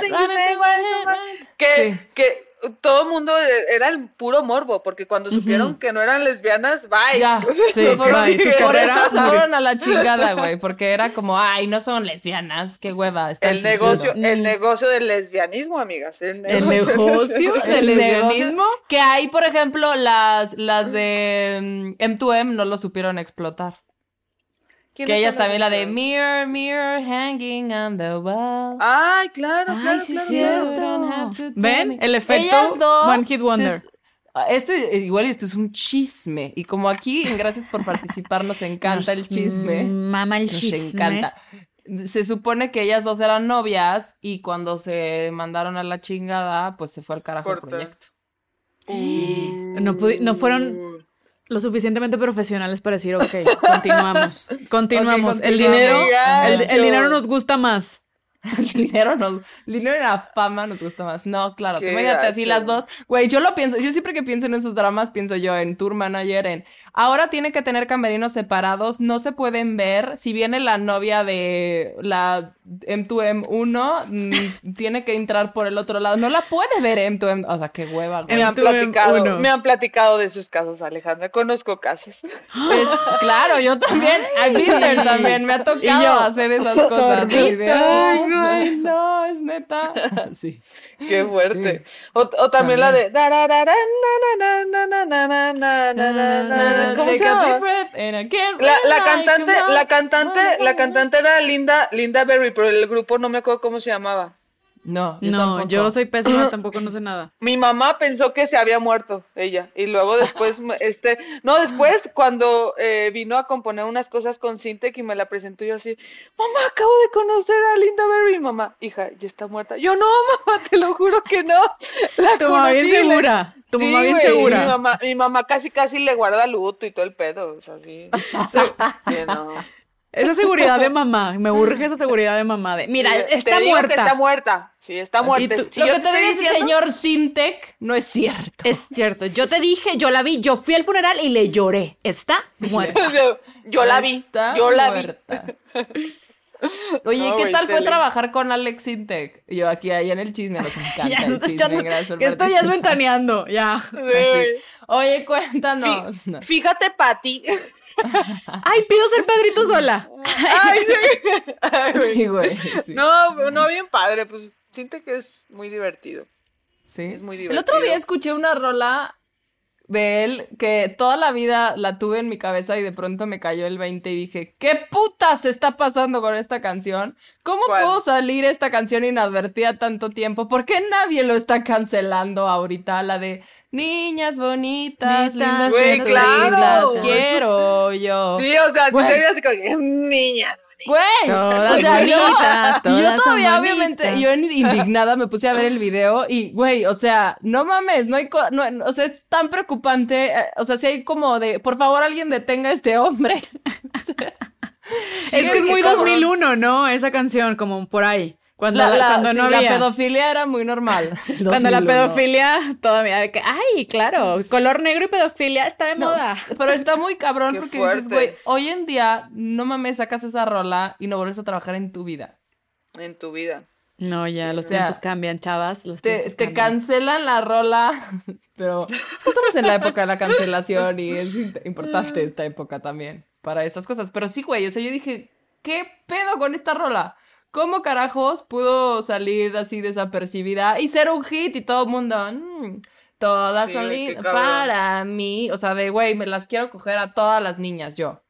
things you say, Que, que todo el mundo era el puro morbo, porque cuando supieron que no eran lesbianas, bye. Ya, Sí, se fueron, bye, su por eso se fueron a la chingada, güey, porque era como, ay, no son lesbianas, qué hueva. están El negocio, fingiendo". el negocio del lesbianismo, amigas. El El negocio, del El negocio- lesbianismo. Que ahí, por ejemplo, las, las de mm, M2M no lo supieron explotar. ¿Quiénes Que ellas son las también la de? Mirror, Mirror, Hanging on the Wall. Ay, claro, Ay, claro, sí, claro, ¿Ven? El efecto Ellas dos One Hit Wonder. se- Esto igual esto es un chisme y como aquí gracias por participar nos encanta el chisme. Mama el Nos chisme. encanta. Se supone que ellas dos eran novias y cuando se mandaron a la chingada, pues se fue al carajo el Corta. proyecto. No, pudi- no fueron lo suficientemente profesionales para decir, ok, continuamos. Continuamos. El dinero, el, dinero nos gusta más. El dinero nos, el dinero y la fama nos gusta más. No, claro, Qué tú imagínate así las dos. Güey, yo lo pienso, yo siempre que pienso en esos dramas, pienso yo en Tour Manager, en ahora tiene que tener camerinos separados, no se pueden ver. Si viene la novia de la M2M1, mm, tiene que entrar por el otro lado. No la puede ver M2M, o sea, qué hueva, güey. Me han M2M1. platicado, me han platicado de sus casos, Alejandra. Conozco casos. Pues claro, yo también, a Glitter también, me ha tocado yo, hacer esas cosas. ay, no, es neta. sí. Qué fuerte. O, también, la de. La, la cantante, la cantante, la cantante era Linda, Linda Berry, pero el grupo no me acuerdo cómo se llamaba. No, yo No, tampoco. yo soy pésima, tampoco no sé nada. Mi mamá pensó que se había muerto ella y luego después, este, no, después cuando eh, vino a componer unas cosas con Sintec y me la presentó yo así, mamá, acabo de conocer a Linda Berry, mamá, hija, ya está muerta. Yo no, mamá, te lo juro que no. La Tu mamá bien le- segura, tu mamá bien segura. Mi mamá, mi mamá casi casi le guarda luto y todo el pedo, o sea, sí. Sí, no. Esa seguridad de mamá, me urge esa seguridad de mamá de, mira, Te está muerta. está muerta. Sí, está muerta. tú- Si Lo yo que te estoy dice diciendo- señor Sintec no es cierto. Es cierto, yo te dije, yo la vi, yo fui al funeral y le lloré. Está muerta. Yo la vi, Está yo la vi. Oye, No, ¿qué tal fue trabajar con Alex Sintec? Yo aquí, allá en el chisme, nos encanta Ya, el chisme, gracias por que estoy ya participar. ventaneando, ya. Sí. Oye, cuéntanos. Fí- Fíjate, Pati. Ay, pido ser Pedrito sola. Ay, sí. Ay, güey. Sí, güey. Sí. No, no, bien padre. Pues siento que es muy divertido. Sí. Es muy El otro día divertido. escuché una rola de él que toda la vida la tuve en mi cabeza y de pronto me cayó el 20 y dije, ¿qué putas está pasando con esta canción? ¿Cómo ¿Cuál? pudo salir esta canción inadvertida tanto tiempo? ¿Por qué nadie lo está cancelando ahorita? La de niñas bonitas, lindas, Güey, lindas, claro. lindas, quiero yo. Sí, o sea, ve así como niñas. Güey, Todas o sea, yo, bonitas, todavía obviamente, bonitas. yo indignada me puse a ver el video y, güey, o sea, no mames, no hay, co- no, o sea, es tan preocupante, eh, o sea, si hay como de, por favor, alguien detenga a este hombre. Es que es muy cabrón. 2001, ¿no? Esa canción, como por ahí. Cuando, La, la- la- cuando sí, no la había. pedofilia era muy normal. Cuando la 2001. pedofilia todavía. de que, Ay, claro, color negro y pedofilia está de No, moda. pero está muy cabrón Qué porque dices, güey, hoy en día, no mames, sacas esa rola y no vuelves a trabajar en tu vida. En tu vida. No, ya los O sea, tiempos cambian, chavas. Los te, tiempos te cambian. cancelan la rola, pero es que estamos en la época de la cancelación y es importante esta época también para estas cosas. Pero sí, güey, o sea, yo dije, ¿qué pedo con esta rola? ¿Cómo carajos pudo salir así desapercibida y ser un hit y todo el mundo, "Mm, todas Sí, son lindas para mí? O sea, de, güey, me las quiero coger a todas las niñas, yo.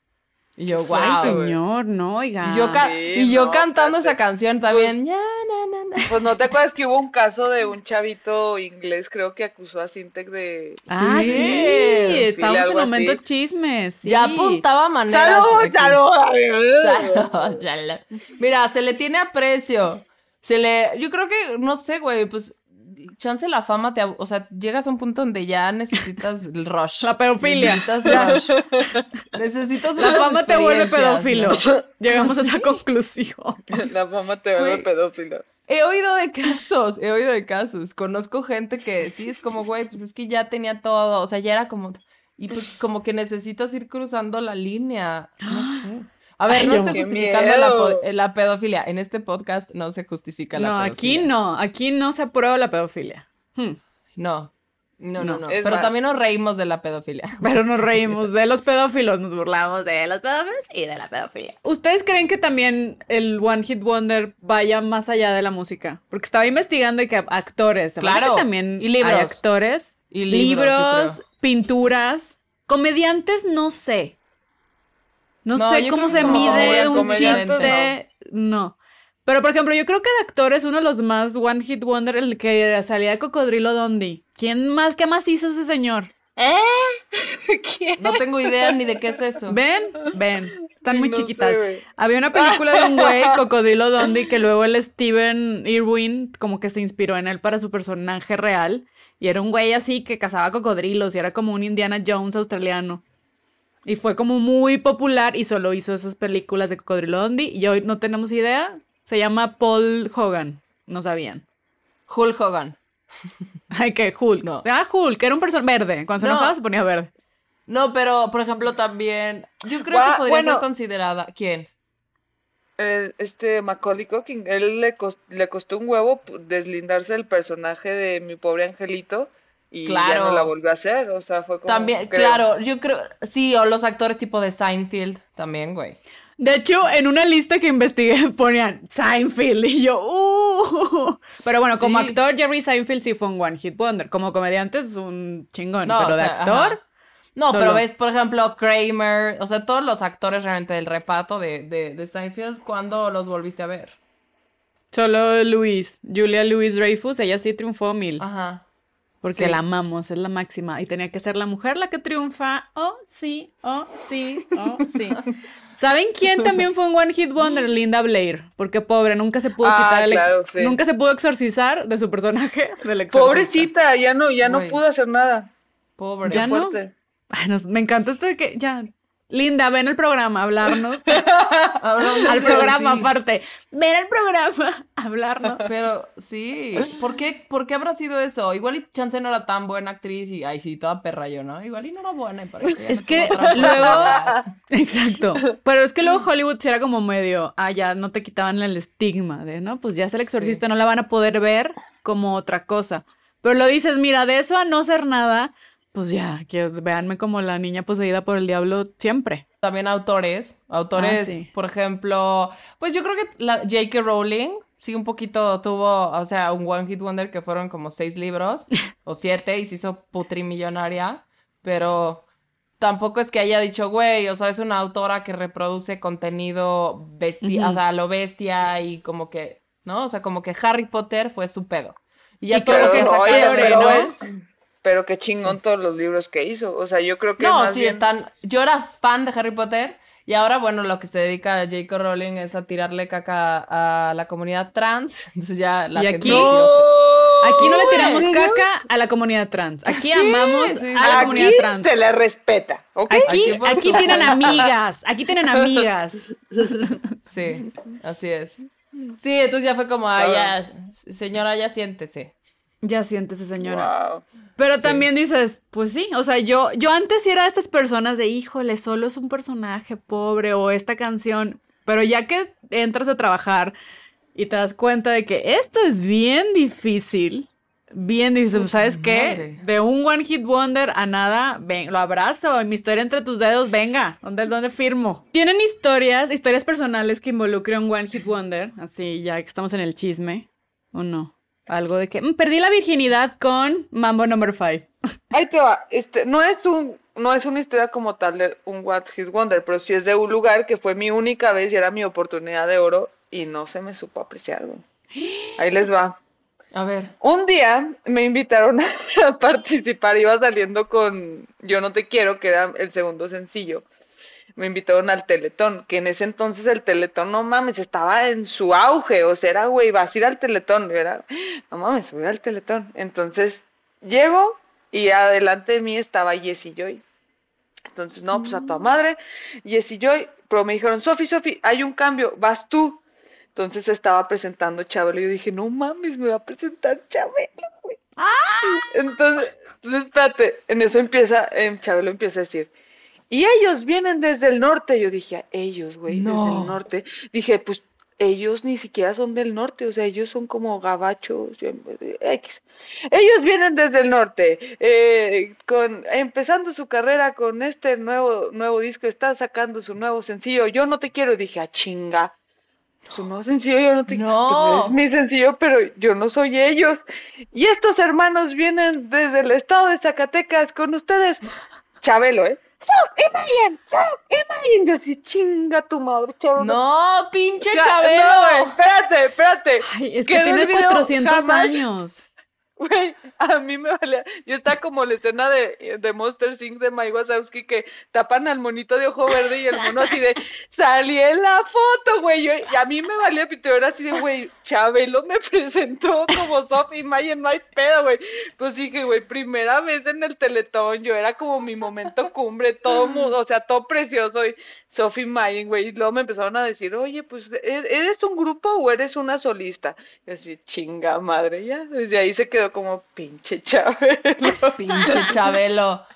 Y yo, wow. Ay, señor, no, oiga. Y yo, ca- Sí, y yo no, cantando esa canción también. ya, na, na, na. Pues no te acuerdas que hubo un caso de un chavito inglés, creo que acusó a Sintec de. Ah, Sí. sí. Estamos en momento así. chismes. sí. Ya apuntaba maneras. ¡Salud! ¡Salud! Salud, salud. Mira, se le tiene aprecio. Se le. Yo creo que, no sé, güey, pues. Chance la fama te. O sea, llegas a un punto donde ya necesitas el rush. La pedofilia. Necesitas rush. necesitas La fama te vuelve pedófilo. ¿no? Llegamos a esa conclusión. La fama te vuelve Güey. pedófilo. He oído de casos, he oído de casos. Conozco gente que sí es como, güey, pues es que ya tenía todo. O sea, ya era como. Y pues como que necesitas ir cruzando la línea. No sé. A ver, Ay, no estoy ¡Qué justificando la, pedofilia. En este podcast no se justifica la No, pedofilia. aquí no. Aquí no se aprueba la pedofilia. Hmm. No. No, no, No. no. Pero más. también nos reímos de la pedofilia. Pero nos reímos de los pedófilos, nos burlamos de los pedófilos y de la pedofilia. ¿Ustedes creen que también el One Hit Wonder vaya más allá de la música? Porque estaba investigando y que actores, Claro, que también y libros. hay actores, Y libros, creo. pinturas, comediantes, no sé. No, No, sé cómo se no. mide un chiste. No. Pero, por ejemplo, yo creo que de actores, uno de los más One Hit Wonder, el que salía de Cocodrilo Dondi. ¿Quién más, qué más hizo ese señor? ¿Quién? No tengo idea ni de qué es eso. ¿Ven? Ven. Están muy No chiquitas. Había una película de un güey, Cocodrilo Dondi, que luego el Steven Irwin como que se inspiró en él para su personaje real. Y era un güey así que cazaba cocodrilos y era como un Indiana Jones australiano. Y fue como muy popular y solo hizo esas películas de Cocodrilo Dondi. Y hoy no tenemos idea Se llama Paul Hogan. No sabían. Hulk Hogan. Ay, que Hulk. No. Ah, Hulk, era un personaje verde. Cuando se No. enojaba se ponía verde. No, pero por ejemplo también. Yo creo Gua- que podría bueno. ser considerada. ¿Quién? Eh, este Macaulay Culkin, él le, cos- le costó un huevo deslindarse del personaje de mi pobre angelito y ya Claro. no la volvió a hacer, o sea, fue como También, creo. claro, yo creo. Sí, o los actores tipo de Seinfeld también, güey. De hecho, en una lista que investigué ponían Seinfeld y yo, ¡uh! Pero bueno, como actor, Jerry Seinfeld sí fue un One Hit Wonder. Como comediante es un chingón, No, pero o de sea, actor, ajá. No, Solo. pero ves, por ejemplo, Kramer, o sea, todos los actores realmente del reparto de, de, de Seinfeld, ¿cuándo los volviste a ver? solo Louise, Julia Louise Dreyfus, ella sí triunfó mil. Ajá. Porque sí. la amamos, es la máxima. Y tenía que ser la mujer la que triunfa. Oh, sí, oh, sí, oh, sí. ¿Saben quién también fue un One Hit Wonder? Linda Blair. Porque pobre, nunca se pudo Ah, quitar el claro, sí. Nunca se pudo exorcizar de su personaje del exorcista. Pobrecita, ya no, ya no pudo hacer nada. Pobre. Ya no. Fuerte. Ay, nos- me encanta esto de que ya. Linda, ven el programa, hablarnos. Al programa, sí. aparte. Ven al programa, hablarnos. Pero sí, ¿por qué, ¿por qué habrá sido eso? Igual y Chance no era tan buena actriz y, ay, sí, toda perra yo, ¿no? Igual y no era buena, parece. Es que luego. Exacto. Pero es que luego Hollywood sí era como medio. Ah, ya no te quitaban el estigma de, ¿no? Pues ya es el exorcista, no la van a poder ver como otra cosa. Pero lo dices, mira, de eso a no ser nada, pues ya, que véanme como la niña poseída por el diablo siempre. También autores, autores, Ah, sí. por ejemplo, pues yo creo que la J.K. Rowling sí un poquito tuvo, o sea, un One Hit Wonder que fueron como seis libros o siete y se hizo putrimillonaria, pero tampoco es que haya dicho, güey, o sea, es una autora que reproduce contenido bestia, o sea, lo bestia y como que, ¿no? O sea, como que Harry Potter fue su pedo. Y ya Y todo lo que sacaron oye, pero- qué chingón todos los libros que hizo. O sea, yo creo que No, más sí, bien- están. Yo era fan de Harry Potter y ahora, bueno, lo que se dedica a J.K. Rowling es a tirarle caca a la comunidad trans. Entonces ya la Y gente aquí- decidió- Aquí no le tiramos caca a la comunidad trans. Aquí Sí, amamos sí, a la Aquí comunidad trans. se le respeta. Aquí, Aquí, tienen amigas, aquí tienen amigas. Sí, así es. Sí, entonces ya fue como, ay, ya, señora, ya siéntese. Ya siéntese, señora. Wow. Pero también dices, pues sí, o sea, yo, yo antes sí era de estas personas de, híjole, solo es un personaje pobre o esta canción, pero ya que entras a trabajar y te das cuenta de que esto es bien difícil, bien difícil, ¿sabes qué? De un One Hit Wonder a nada, ven, lo abrazo, en mi historia entre tus dedos, venga, ¿dónde, dónde firmo? ¿Tienen historias, historias personales que involucren un One Hit Wonder? Así, ya que estamos en el chisme, ¿o no? Algo de que "Mm, perdí la virginidad con Mambo Number 5. Ahí te va. Este, no es un, no es una historia como tal de un What Hit Wonder, pero sí es de un lugar que fue mi única vez y era mi oportunidad de oro y no se me supo apreciar. Ahí les va. A ver. Un día me invitaron a participar, iba saliendo con Yo no te quiero, que era el segundo sencillo. Me invitaron al Teletón, que en ese entonces el Teletón, no mames, estaba en su auge, o sea, era, güey, vas a ir al Teletón, era, no mames, voy al Teletón. Entonces, llego y adelante de mí estaba Jessie Joy. Entonces, no, pues a tu madre, Jessie Joy, pero me dijeron, Sofi, Sofi, hay un cambio, vas tú. Entonces estaba presentando Chabelo y yo dije, no mames, me va a presentar Chabelo, güey. Entonces, entonces, espérate, en eso empieza, en Chabelo empieza a decir, y ellos vienen desde el norte. Yo dije, ellos, güey, desde No. el norte. Dije, pues ellos ni siquiera son del norte, o sea, ellos son como gabachos, eh, X. Ellos vienen desde el norte, eh, con, empezando su carrera con este nuevo, nuevo disco, está sacando su nuevo sencillo, Yo no te quiero, dije, a chinga. Su nuevo sencillo, yo no te No. pues, es mi sencillo, pero yo no soy ellos. Y estos hermanos vienen desde el estado de Zacatecas con ustedes. Chabelo, ¿eh? ¡So, Imagen! ¡So, Imagen! Yo así, chinga tu madre, Chabelo. No, pinche Ya, Chabelo. no, espérate, espérate. Ay, es que Quedó tiene el video 400 jamás- años. Güey, a mí me valía. Yo estaba como la escena de, de Monster Inc. de Mike Wazowski que tapan al monito de ojo verde y el mono así de salí en la foto, güey. Yo- y a mí me valía pito, era así de, güey, Chabelo me presentó como Sophie Mayen, no hay pedo, güey. Pues dije, güey, primera vez en el Teletón, yo era como mi momento cumbre, todo mundo, o sea, todo precioso, y Sophie Mayen, güey, y luego me empezaron a decir, oye, pues, ¿e- ¿eres un grupo o eres una solista? Y así, chinga madre, ya, desde ahí se quedó como pinche Chabelo. Pinche Chabelo.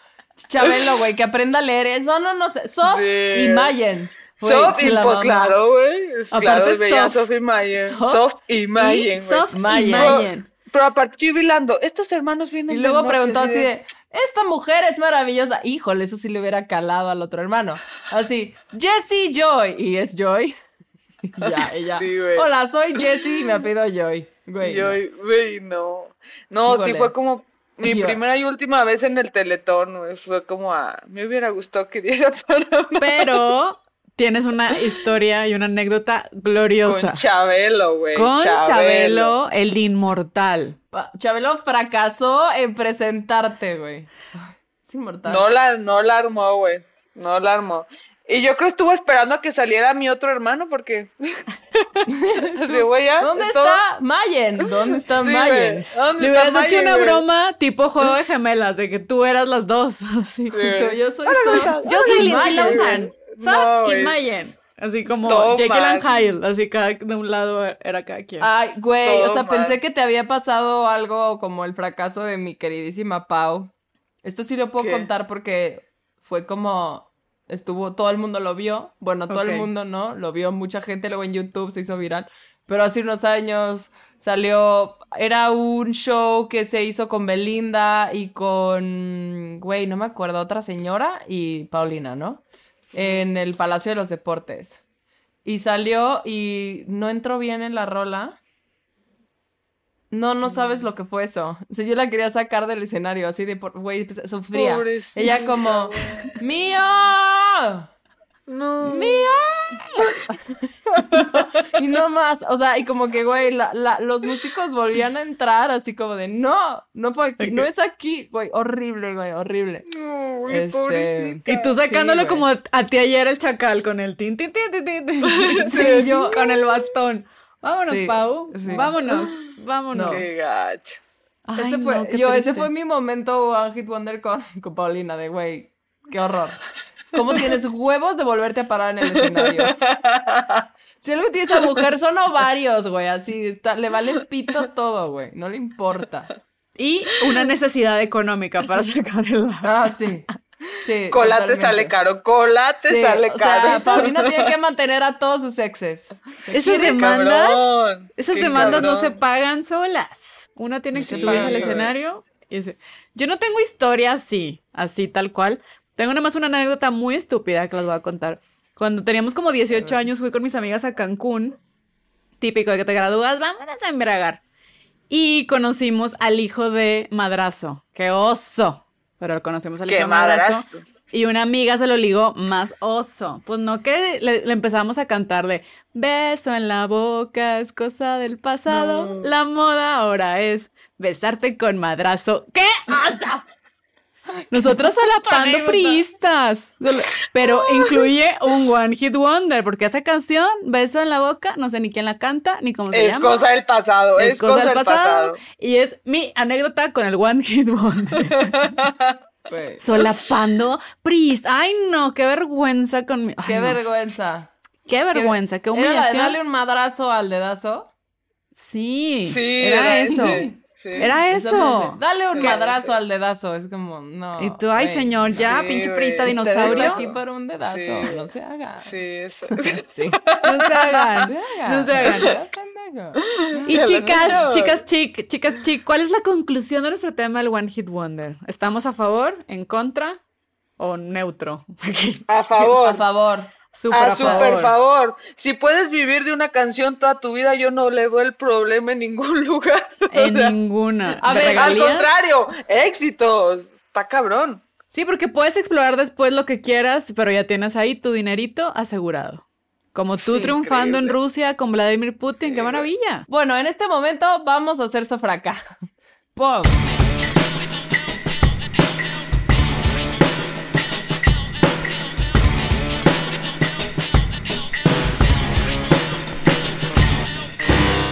Chabelo, güey, que aprenda a leer eso. No, no sé. Sof Sí. y Mayen. Sophie, se la pues claro, güey, es claro, veía a Sof- Sophie Mayen, Sof Sof y Mayen, y güey. Sof y Mayen. Mayen. Pero aparte yo hilando, estos hermanos vienen Y luego preguntó así de, esta mujer es maravillosa. Híjole, eso sí le hubiera calado al otro hermano. Así, Jessie Joy. Y es Joy. ya, ella. Sí. Hola, soy Jessie y me apellido Joy. Güey. Yo, no. güey, no. No, Híjole. sí fue como mi Yo- primera y última vez en el Teletón, güey. Fue como a, me hubiera gustado que diera para Pero tienes una historia y una anécdota gloriosa. con Chabelo, güey. Con Chabelo, el inmortal. Chabelo fracasó en presentarte, güey. Es inmortal. No la, no la armó, güey. No la armó. Y yo creo que estuvo esperando a que saliera mi otro hermano porque. Así, güey, ya, ¿Dónde está Mayen? ¿Dónde está Sí, Mayen? güey. ¿Dónde Le está hubieras hecho Mayen, una broma tipo juego de gemelas, de que tú eras las dos. Así. Yo soy Yo soy y Lindsay. Lohan. Y. Mayen. Así como Todo Jekyll and. Hyde. Así cada de un lado era cada quien. Ay, güey, Todo o sea, mal. pensé que te había pasado algo como el fracaso de mi queridísima Pau. Esto sí lo puedo ¿Qué? contar porque fue como estuvo, todo el mundo lo vio. Bueno, todo el mundo no, lo vio mucha gente, luego en YouTube se hizo viral. Pero hace unos años salió, era un show que se hizo con Belinda y con, güey, no me acuerdo, otra señora y Paulina, ¿no? En el Palacio de los Deportes. Y salió y no entró bien en la rola. No, no sabes lo que fue eso. O sea, yo la quería sacar del escenario, así de, por- güey, pues, sufría. Pobrecita, Ella como, ¡Mío! No. ¡Mío! y no más, o sea, y como que, güey, la- la- los músicos volvían a entrar así como de, no, no fue aquí, no es aquí, güey, horrible, güey, horrible. No, güey, Este, pobrecita. Y tú sacándolo sí, como a ti ayer el chacal con el tin, tin, tin, tin, tin, tin. Sí, yo- Con el bastón. Vámonos, Sí, Pau. sí. Vámonos, vámonos. No. Qué gacho. Ay, ese fue, no, qué yo, ese fue mi momento One Hit Wonder con, con Paulina, de güey, qué horror. ¿Cómo tienes huevos de volverte a parar en el escenario? Si algo tiene esa mujer son ovarios, güey, así, está, le vale pito todo, güey, no le importa. Y una necesidad económica para sacar el Ah, sí, sí. Colate totalmente. sale caro, colate Sí, sale o sea, caro. Paulina tiene que mantener a todos sus exes. ¿Se Esas demandas, cabrón, esas demandas no se pagan solas. Una tiene que Sí, subirse al escenario. y dice- Yo no tengo historia así, así tal cual. Tengo nada más una anécdota muy estúpida que les voy a contar. Cuando teníamos como 18 años fui con mis amigas a Cancún. Típico de que te gradúas, vámonos a embriagar. Y conocimos al hijo de Madrazo. ¡Qué oso! Pero conocimos al hijo de Madrazo. madrazo. Y una amiga se lo ligó más oso. Pues no que le, le empezamos a cantar de beso en la boca es cosa del pasado. No. La moda ahora es besarte con madrazo. ¡Qué oso! Nosotros solapando priistas. Pero incluye un One Hit Wonder, porque esa canción, Beso en la boca, no sé ni quién la canta, ni cómo se Es llama. cosa del pasado, es, cosa del pasado. Y es mi anécdota con el One Hit Wonder. Güey, Solapando Pris. Ay, no, qué vergüenza con mi. ay, Qué no. vergüenza. Qué vergüenza, qué ¿Era la de humillación. darle un madrazo al dedazo? Sí, Sí, era, era eso. ese, sí. Era eso. hace, Dale un madrazo al dedazo, es como, no. Y tú, ay, señor, ya, Sí, pinche prista dinosaurio. está aquí para un dedazo, Sí. no se haga. Sí, es- Sí. No se hagan. No se haga. No se hagan. Y chicas, chicas, chic, chicas, chic, ¿cuál es la conclusión de nuestro tema del One Hit Wonder? ¿Estamos a favor, en contra o neutro? a favor. A favor. Súper A a super favor. favor. Si puedes vivir de una canción toda tu vida, yo no le veo el problema en ningún lugar. O En sea, ninguna. A ¿De ver, al contrario, éxitos. Está cabrón. Sí, porque puedes explorar después lo que quieras, pero ya tienes ahí tu dinerito asegurado. Como tú Sí, triunfando en. Rusia con Vladimir Putin, qué maravilla. Bueno, en este momento vamos a hacer sofraca. Pum.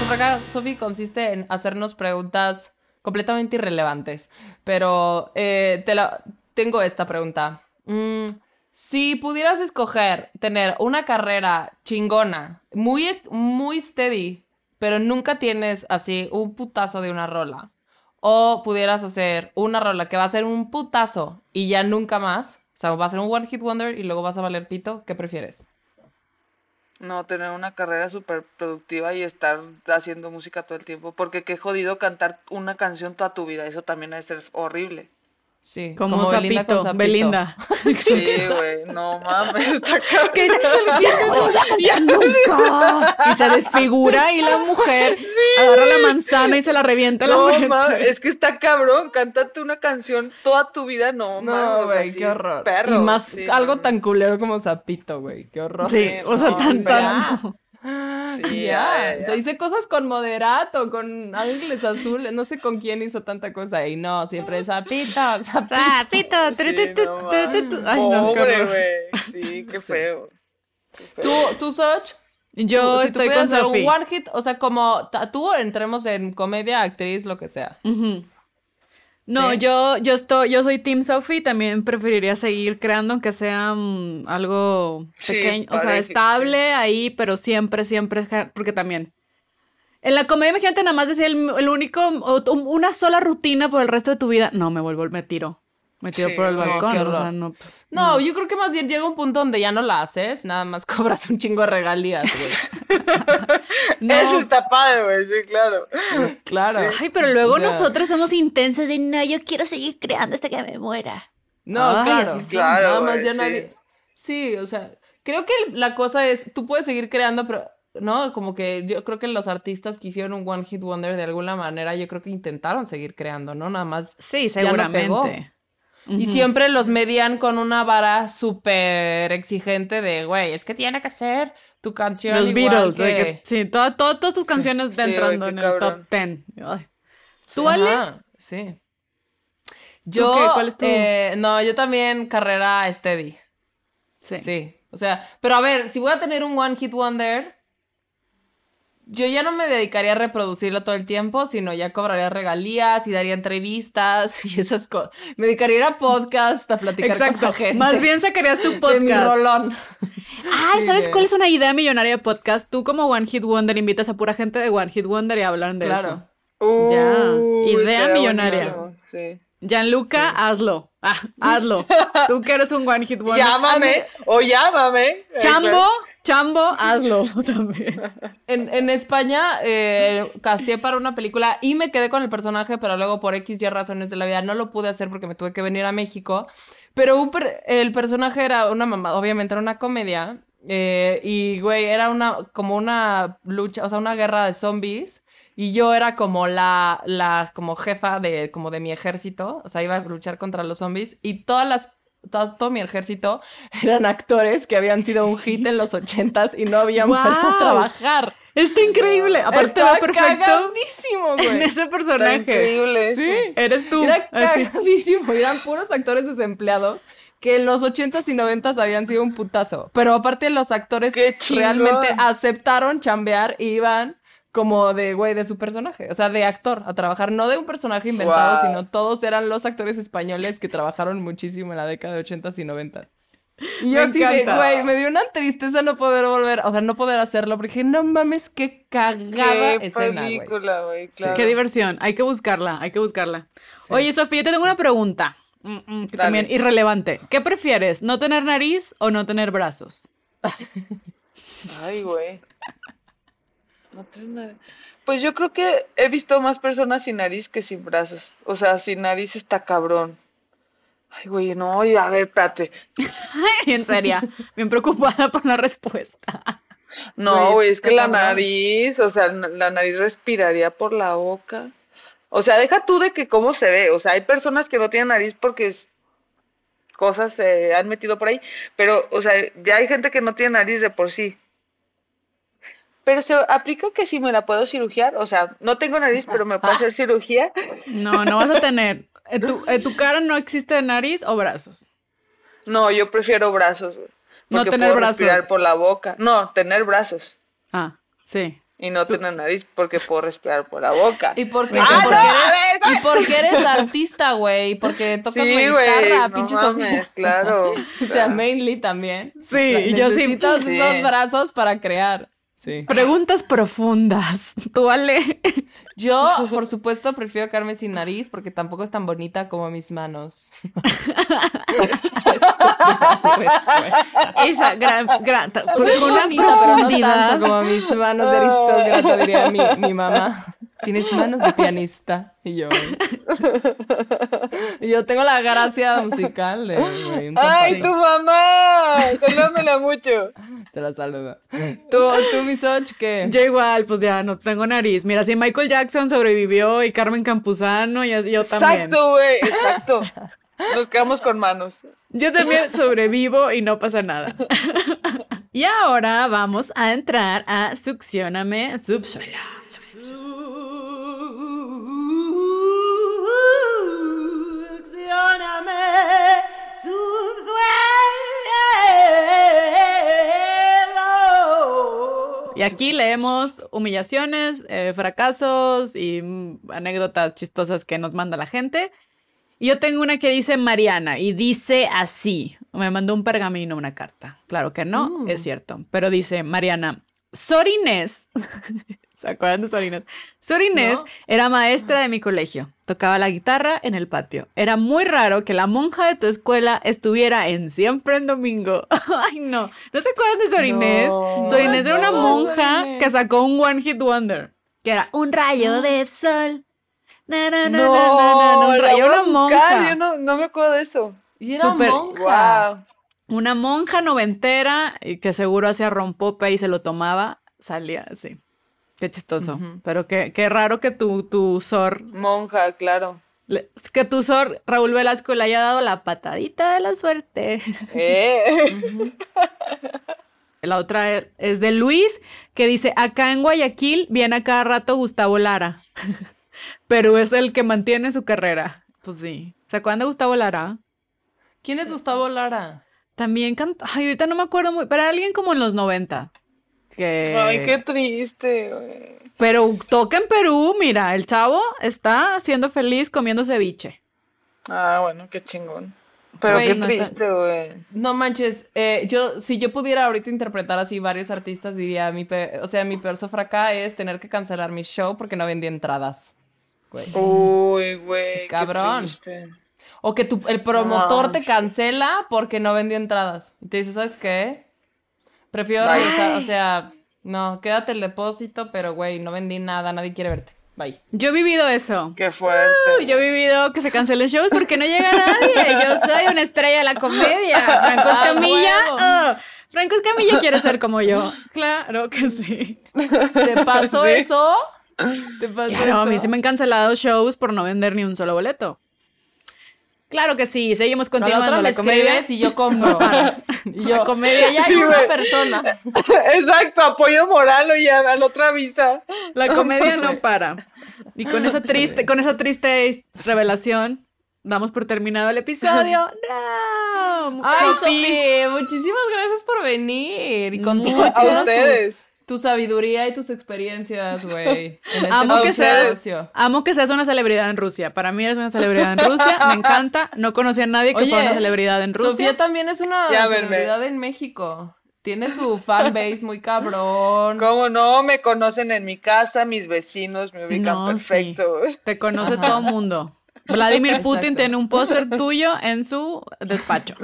Rega, Sofi, consiste en hacernos preguntas completamente irrelevantes. Pero eh, te la, tengo esta pregunta. Mm, si pudieras escoger tener una carrera chingona, muy, muy steady, pero nunca tienes así un putazo de una rola, o pudieras hacer una rola que va a ser un putazo y ya nunca más, o sea, va a ser un one hit wonder y luego vas a valer pito, ¿qué prefieres? No, tener una carrera súper productiva y estar haciendo música todo el tiempo. Porque qué jodido cantar una canción toda tu vida. Eso también debe ser horrible. Sí, Como, Belinda con Zapito. Belinda. Sí, güey. No mames, está cabrón. Que el que no nunca. Y se desfigura y la mujer agarra la manzana y se la revienta a la No, muerte. mames, es que está cabrón. Cántate una canción toda tu vida. No, No, mames, o sea, güey, qué es horror. Perro. y más Sí, algo no, tan culero como Zapito, güey. Qué horror. Sí, o sea, no, tan, tan. Sí, ya, ya. O sea, hice cosas con Moderato, con Ángeles Azules, no sé con quién hizo tanta cosa. Y no, siempre Zapito, Zapito. Zapito, Sí, no. Ay, no, Pobre, güey. Sí, qué feo. Qué feo. ¿Tú, tú, Soch? Yo Tú, si tú estoy con Sofi. un one hit, o sea, como tú entremos en comedia, actriz, lo que sea. Ujú. No, Sí. yo, yo estoy, yo soy Team Sophie, también preferiría seguir creando, aunque sea mm, algo Sí, pequeño, o sea, estable ahí, pero siempre, siempre, porque también. En la comedia, imagínate nada más decir el, el único, o- un- una sola rutina por el resto de tu vida. No, me vuelvo, me tiro. Me tiro Sí, por el no, balcón, o sea, no. pues, No, yo creo que más bien llega un punto donde ya no la haces, nada más cobras un chingo de regalías, güey. no. Eso está padre, güey. Sí, claro. claro. Ay, pero luego O sea, nosotros somos intensos de no, yo quiero seguir creando hasta que me muera. No, Ay, claro. así sí. Claro, Nada más güey, ya nadie. Sí, o sea, creo que la cosa es, tú puedes seguir creando, pero, ¿no? Como que yo creo que los artistas que hicieron un One Hit Wonder de alguna manera, yo creo que intentaron seguir creando, ¿no? Nada más. Sí, ya no pegó. Y siempre los medían con una vara súper exigente de, güey, es que tiene que ser tu canción. Los igual Beatles, que- que- sí, toda- toda- todas tus canciones Sí, entrando en el top cabrón. 10. Ay. ¿Tú, Ale? Ajá, sí. Yo? ¿Cuál es tu- eh, no, yo también carrera steady. Sí. Sí, o sea, pero a ver, si voy a tener un One Hit Wonder, yo ya no me dedicaría a reproducirlo todo el tiempo, sino ya cobraría regalías y daría entrevistas y esas cosas. Me dedicaría a ir a podcast, a platicar con Exacto. la gente. Más bien sacarías tu de mi podcast. rolón. Ay, Sí, ¿sabes de- cuál es una idea millonaria de podcast? Tú como One Hit Wonder invitas a pura gente de One Hit Wonder y hablan de Claro. eso. Ya, Uy, idea millonaria. Sí. Gianluca, hazlo. Ah, hazlo. Tú que eres un One Hit Wonder. Llámame, o llámame. Chambo, claro. Chambo, hazlo también. En, España eh, para una película y me quedé con el personaje, pero luego por X y razones de la vida no lo pude hacer porque me tuve que venir a México. Pero el personaje era una mamá, obviamente era una comedia. eh, y, güey, era una, como una lucha, o sea, una guerra de zombies. Y yo era como la, la, como jefa de, como de mi ejército. O sea, iba a luchar contra los zombies. Y todas las, todo, todo mi ejército eran actores que habían sido un hit en los ochentas y no habían ¡Guau! vuelto a trabajar. Está increíble. Aparte te Estaba va perfecto cagadísimo, en güey. ese Está personaje. increíble eso. Sí. Eres tú. Era cagadísimo. Eran puros actores desempleados que en los ochentas y noventas habían sido un putazo. Pero aparte los actores realmente aceptaron chambear y iban como de, güey, de su personaje. O sea, de actor a trabajar. No de un personaje inventado, Wow. sino todos eran los actores españoles que trabajaron muchísimo en la década de ochentas y noventas. Y yo así de, güey, me dio una tristeza no poder volver, o sea, no poder hacerlo, porque dije, no mames, qué cagada Qué escena, güey. película, güey. Claro. Qué diversión. Hay que buscarla, hay que buscarla. Oye, Sofía, te tengo una pregunta. Mm, mm, que también irrelevante. ¿Qué prefieres? ¿No tener nariz o no tener brazos? Ay, güey. No. Pues yo creo que he visto más personas sin nariz que sin brazos. O sea, sin nariz está cabrón. Ay, güey, no, y a ver, espérate. en serio, bien preocupada por la respuesta. No, Güey, es que la cabrón. nariz, o sea, la nariz respiraría por la boca. O sea, deja tú de que cómo se ve. O sea, hay personas que no tienen nariz porque es- cosas se han metido por ahí. Pero, o sea, ya hay gente que no tiene nariz de por sí. Pero se aplica que si me la puedo cirugiar. O sea, no tengo nariz, pero me puedo hacer cirugía. No, no vas a tener. ¿En tu, en tu cara no existe nariz o brazos? No, yo prefiero brazos, No Porque tener puedo brazos. respirar por la boca. No, tener brazos. Ah, sí. y no tener nariz porque puedo respirar por la boca. ¿Y por qué? Ah, ¿Y por no, qué a eres, y por qué eres artista, güey? Porque tocas Sí, la guitarra, no pinche mames, Sofía. claro. O sea, mainly también. Sí, y yo sí. Necesitas Sí. esos brazos para crear. Sí. Preguntas profundas. Tú, Ale. Yo, por supuesto, prefiero quedarme sin nariz porque tampoco es tan bonita como mis manos. Esa gran, gran, O sea, es una bonita, pero no profundidad. tanto como mis manos de aristócrata, diría mi, mi mamá. Tienes manos de pianista. Y yo. Y yo tengo la gracia musical de ¡Ay, tu mamá! Salúdamela mucho. Te la saludo. ¿Tú, tú mi Soch, qué? Yo igual, pues ya no tengo nariz. Mira, si Michael Jackson sobrevivió y Carmen Campuzano y yo también. Exacto, güey, exacto. Nos quedamos con manos. Yo también sobrevivo y no pasa nada. y ahora vamos a entrar a Succioname Subsuelo. Succioname, Y aquí leemos humillaciones, eh, fracasos y mm, anécdotas chistosas que nos manda la gente. Y yo tengo una que dice Mariana y dice así. Me mandó un pergamino, una carta. Claro que no, es cierto. Pero dice Mariana, Sor Inés. ¿Se acuerdan de Sor Inés? Sor Inés No. era maestra de mi colegio. Tocaba la guitarra en el patio. Era muy raro que la monja de tu escuela estuviera en siempre en domingo. Ay, no. ¿No se acuerdan de Sor Inés? Sor Inés era una monja que sacó un One Hit Wonder. Que era un rayo de sol. Na, na, na, na, na, na, No, un rayo, una monja. Yo no, no me acuerdo de eso. Y era Súper- monja. Wow. Una monja noventera y que seguro hacía rompope y se lo tomaba. Salía así. Qué chistoso. Pero qué, qué raro que tu, tu Sor, Monja, claro. le- que tu Sor Raúl Velasco le haya dado la patadita de la suerte. Eh. La otra es de Luis, que dice, acá en Guayaquil viene a cada rato Gustavo Lara, pero es el que mantiene su carrera. Pues sí. ¿Se acuerdan de Gustavo Lara? ¿Quién es Gustavo Lara? También canta, ay, ahorita no me acuerdo muy, pero era alguien como en los 90. Que... Ay, qué triste, güey. Pero toca en Perú, mira, el chavo está siendo feliz comiendo ceviche. Ah, bueno, qué chingón. Pero qué triste, güey. No manches, eh, yo, si yo pudiera ahorita interpretar así varios artistas, diría, mi pe- o sea, mi peor sofraca es tener que cancelar mi show porque no vendí entradas. Uy, güey. Qué cabrón. triste. O que tu, el promotor No. te cancela porque no vendió entradas. Y te dice, ¿sabes qué? Prefiero Bye. regresar, o sea, no, quédate el depósito, pero güey, no vendí nada, nadie quiere verte. Bye. Yo he vivido eso. Qué fuerte. Yo he vivido que se cancelen shows porque no llega nadie. Yo soy una estrella de la comedia. Franco Ah, Escamilla. huevo. oh, Franco Escamilla quiere ser como yo. Claro que sí. ¿Te pasó Sí. eso? ¿Te pasó Claro, eso? a mí sí me han cancelado shows por no vender ni un solo boleto. Claro que sí, seguimos la continuando la, me comedia. escribes y yo compro. y yo, La comedia ya hay Sí, una persona. Exacto, apoyo moral o ya al otra avisa. La comedia no para. Y con esa triste, con esa triste revelación, damos por terminado el episodio. ¡No! Ay, Sofi, muchísimas gracias por venir y con Muchas A ustedes. Tu sabiduría y tus experiencias, güey. en este Amo que, seas, amo que seas una celebridad en Rusia. Para mí eres una celebridad en Rusia. Me encanta. No conocía a nadie que fuera una celebridad en Rusia. Sofía también es una Ya, verme. celebridad en México. Tiene su fanbase muy cabrón. ¿Cómo no? Me conocen en mi casa, mis vecinos me ubican No, perfecto. Te conoce todo el mundo. Vladimir Putin Exacto. tiene un póster tuyo en su despacho.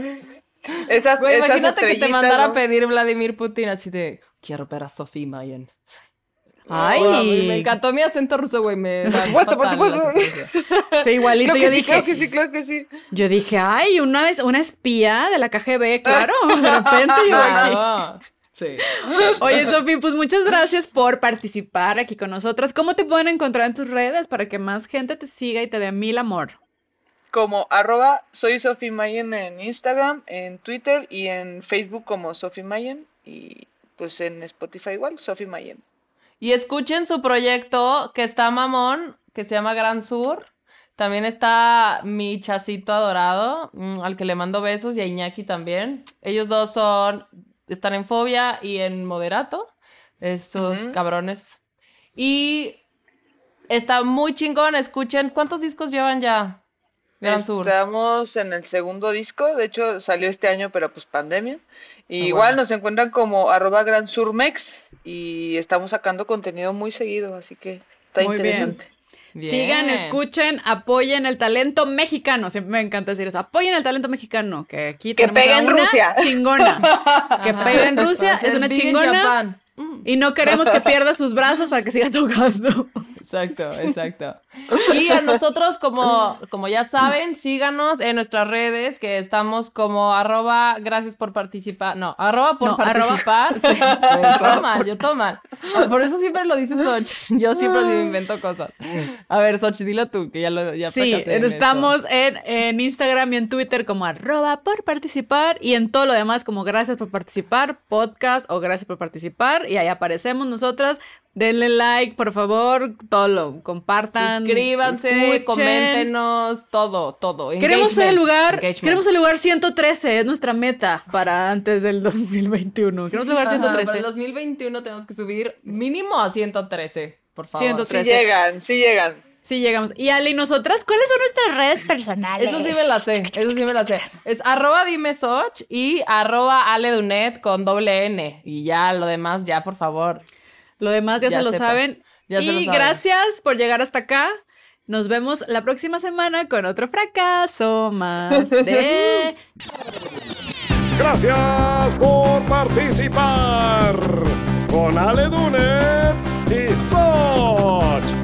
Esas, Güey, esas imagínate que te mandara a pedir Vladimir Putin así de quiero ver a Sofía Mayen. Ay, me encantó mi acento ruso, güey. Me Por supuesto, por supuesto. Sí, igualito. Creo yo que sí, dije, claro que sí, claro que sí. yo dije, ay, una vez, una espía de la KGB, claro. De repente yo aquí. Claro. Sí. Oye, Sofi, pues muchas gracias por participar aquí con nosotras. ¿Cómo te pueden encontrar en tus redes para que más gente te siga y te dé mil amor? Como arroba soy Sofi Mayen en Instagram, en Twitter y en Facebook como Sofi Mayen y pues en Spotify igual, Sofi Mayen. Y escuchen su proyecto que está mamón, que se llama Gran Sur. También está mi chacito adorado, mm, al que le mando besos, y a Iñaki también. Ellos dos son, están en Fobia y en Moderato. Esos cabrones Y está muy chingón. Escuchen, ¿cuántos discos llevan ya? Gran Sur. Estamos en el segundo disco, de hecho salió este año, pero pues pandemia. Y Ah, igual bueno. nos encuentran como arroba Gran Surmex y estamos sacando contenido muy seguido, así que está Muy interesante. Bien. Sigan, escuchen, apoyen el talento mexicano. Siempre me encanta decir eso. Apoyen el talento mexicano. Que aquí Que tenemos pegue a en una Rusia. chingona. Que pegue en Rusia. Es una big in chingona. Y no queremos que pierda sus brazos para que siga tocando. Exacto, exacto. Y a nosotros, como, como ya saben, síganos en nuestras redes, que estamos como arroba gracias por participar. No, arroba por No, arroba- participar. Sí, yo todo mal, yo todo mal. Por eso siempre lo dice Soch. Yo siempre así me invento cosas. A ver, Soch, dilo tú, que ya lo ya Sí, en estamos en, en Instagram y en Twitter como arroba por participar y en todo lo demás como gracias por participar, podcast o gracias por participar y ahí aparecemos nosotras. Denle like, por favor, todo lo compartan. Suscríbanse, escuchen. coméntenos, todo, todo. Queremos el lugar, engagement. queremos el lugar 113, es nuestra meta para antes del 2021. Queremos el lugar Ajá, Para 113. el 2021 tenemos que subir mínimo a 113, por favor. 113. Sí llegan, sí llegan. Sí, llegamos. Y Ale, ¿y nosotras cuáles son nuestras redes personales? Eso sí me la sé, eso sí me la sé. Es arroba dime Soch y arroba aledunet con doble N. Y ya lo demás, ya por favor. Lo demás ya, Ya se lo sepa. saben. Ya y se lo saben. gracias por llegar hasta acá. Nos vemos la próxima semana con otro fracaso más de... Gracias por participar con Ale Dunet y Soch.